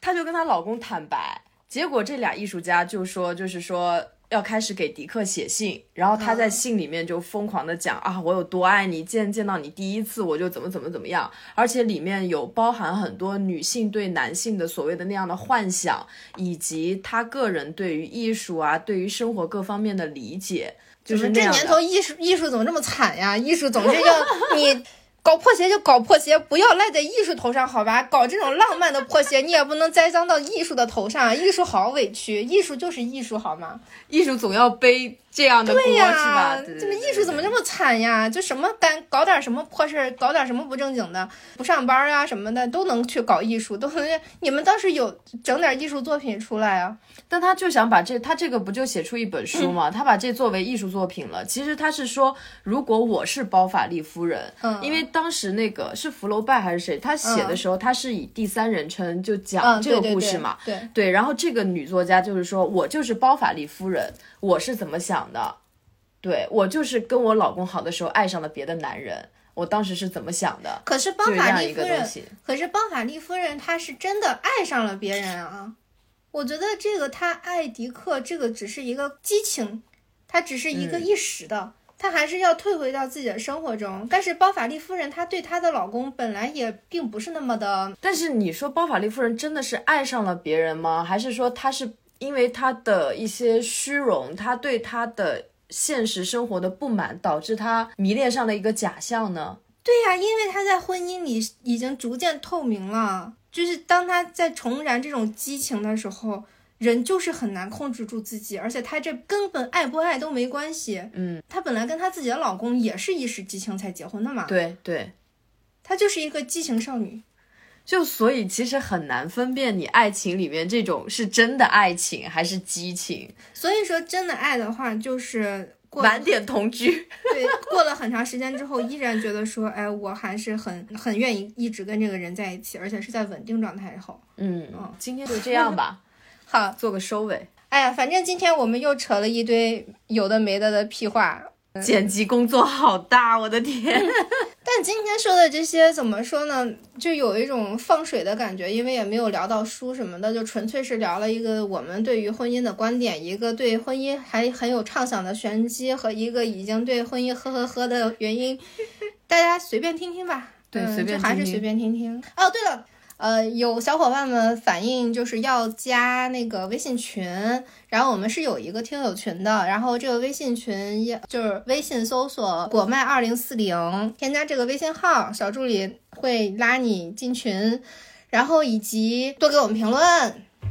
B: 她就跟她老公坦白，结果这俩艺术家就说，就是说。要开始给迪克写信，然后他在信里面就疯狂的讲啊，我有多爱你，见见到你第一次我就怎么怎么怎么样，而且里面有包含很多女性对男性的所谓的那样的幻想，以及她个人对于艺术啊，对于生活各方面的理解，就是
A: 这年头艺术艺术怎么这么惨呀？艺术总是要 (laughs) 你。搞破鞋就搞破鞋，不要赖在艺术头上，好吧？搞这种浪漫的破鞋，你也不能栽赃到艺术的头上。艺术好委屈，艺术就是艺术，好吗？
B: 艺术总要背。这样的
A: 对
B: 呀，
A: 这个艺术怎么这么惨呀？就什么干搞点什么破事儿，搞点什么不正经的，不上班啊什么的都能去搞艺术，都能。你们倒是有整点艺术作品出来啊？
B: 但他就想把这，他这个不就写出一本书吗？他把这作为艺术作品了。其实他是说，如果我是包法利夫人，嗯，因为当时那个是福楼拜还是谁，他写的时候他是以第三人称就讲这个故事嘛，
A: 对
B: 对。然后这个女作家就是说我就是包法利夫人，我是怎么想？的，对我就是跟我老公好的时候爱上了别的男人，我当时是怎么想的？
A: 可是包法利夫人，可是包法利夫人她是真的爱上了别人啊！我觉得这个她爱迪克，这个只是一个激情，她只是一个一时的，她还是要退回到自己的生活中。但是包法利夫人她对她的老公本来也并不是那么的。
B: 但是你说包法利夫人真的是爱上了别人吗？还是说她是？因为他的一些虚荣，他对他的现实生活的不满，导致他迷恋上了一个假象呢？
A: 对呀，因为他在婚姻里已经逐渐透明了，就是当他在重燃这种激情的时候，人就是很难控制住自己，而且他这根本爱不爱都没关系。
B: 嗯，
A: 他本来跟他自己的老公也是一时激情才结婚的嘛。
B: 对对，
A: 她就是一个激情少女。
B: 就所以其实很难分辨你爱情里面这种是真的爱情还是激情。
A: 所以说真的爱的话，就是
B: 晚点同居。(laughs)
A: 对，过了很长时间之后，依然觉得说，哎，我还是很很愿意一直跟这个人在一起，而且是在稳定状态后。
B: 嗯嗯，今天就这样吧。(laughs)
A: 好，
B: 做个收尾。
A: 哎呀，反正今天我们又扯了一堆有的没的的屁话。
B: 剪辑工作好大，我的天！(laughs)
A: 但今天说的这些怎么说呢？就有一种放水的感觉，因为也没有聊到书什么的，就纯粹是聊了一个我们对于婚姻的观点，一个对婚姻还很有畅想的玄机，和一个已经对婚姻呵呵呵的原因。大家随便听听吧，
B: 对，随便
A: 还是随便听听。哦，对了。呃，有小伙伴们反映就是要加那个微信群，然后我们是有一个听友群的，然后这个微信群要就是微信搜索“果麦二零四零”，添加这个微信号，小助理会拉你进群，然后以及多给我们评论，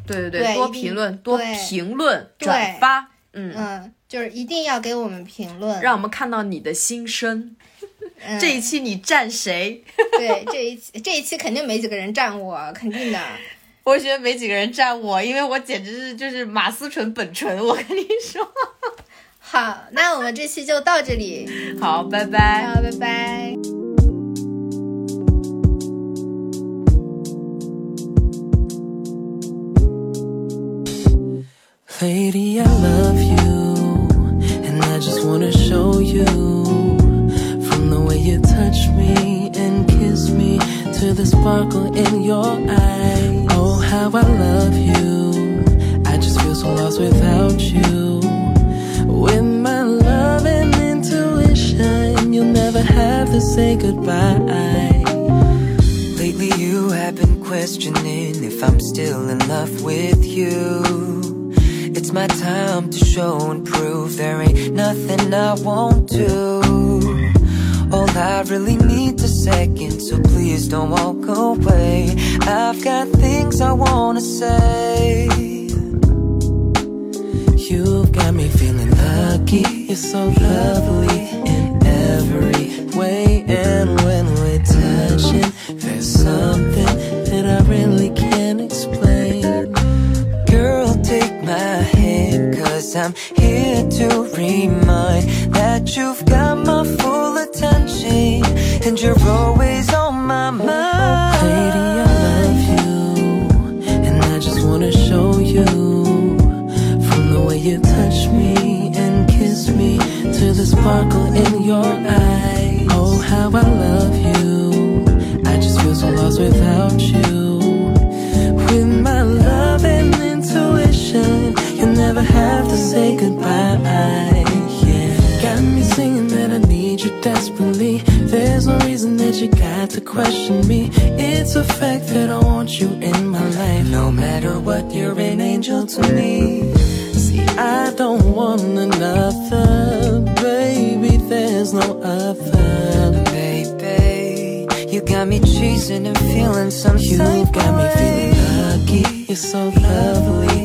B: 对对对，多评论，多评论，转发，嗯
A: 嗯，就是一定要给我们评论，
B: 让我们看到你的心声。这一期你站谁？
A: 对，这一期这一期肯定没几个人站我，肯定的。
B: 我觉得没几个人站我，因为我简直是就是马思纯本纯。我跟你说，
A: 好，那我们这期就到这里。
B: 好，拜拜。
A: 好，拜拜。Lady, I love you, and I just wanna show you. from the way you touch me and kiss me to the sparkle in your eyes. How I love you. I just feel so lost without you. With my love and intuition, you'll never have to say goodbye. Lately, you have been questioning if I'm still in love with you. It's my time to show and prove there ain't nothing I won't do. All I really need a second, so please don't walk away. I've got things I wanna say. You've got me feeling lucky, you're so lovely in every way. And when we're touching, there's something that I really can't explain. Girl, take my hand, cause I'm here to remind that you've got my full attention And you're always on my mind Lady, I love you And I just wanna show you From the way
C: you touch me and kiss me to the sparkle in your eye. Oh, how I love you. I just feel so lost without you. With my love and intuition, you never have to say goodbye. Desperately. There's no reason that you got to question me. It's a fact that I want you in my life. No matter what, you're an angel to me. See, I don't want another, baby. There's no other,
D: baby. You got me chasing and feeling some
C: You got me feeling lucky. You're so lovely.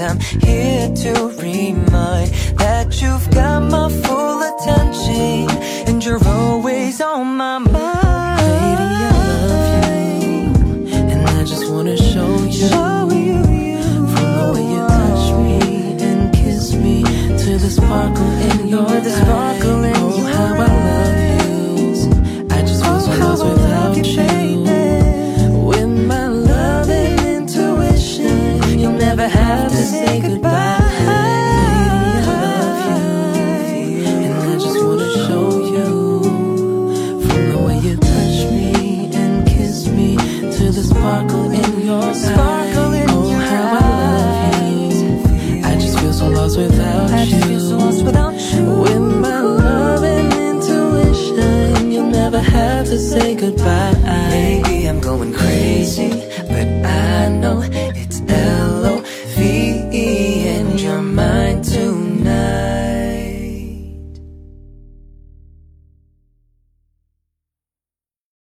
D: I'm here to remind that you've got my full attention and you're always on my mind. Baby,
C: I love you and I just wanna show you. Show you, you.
D: From the way you touch me
C: and kiss me to the sparkle in your eyes.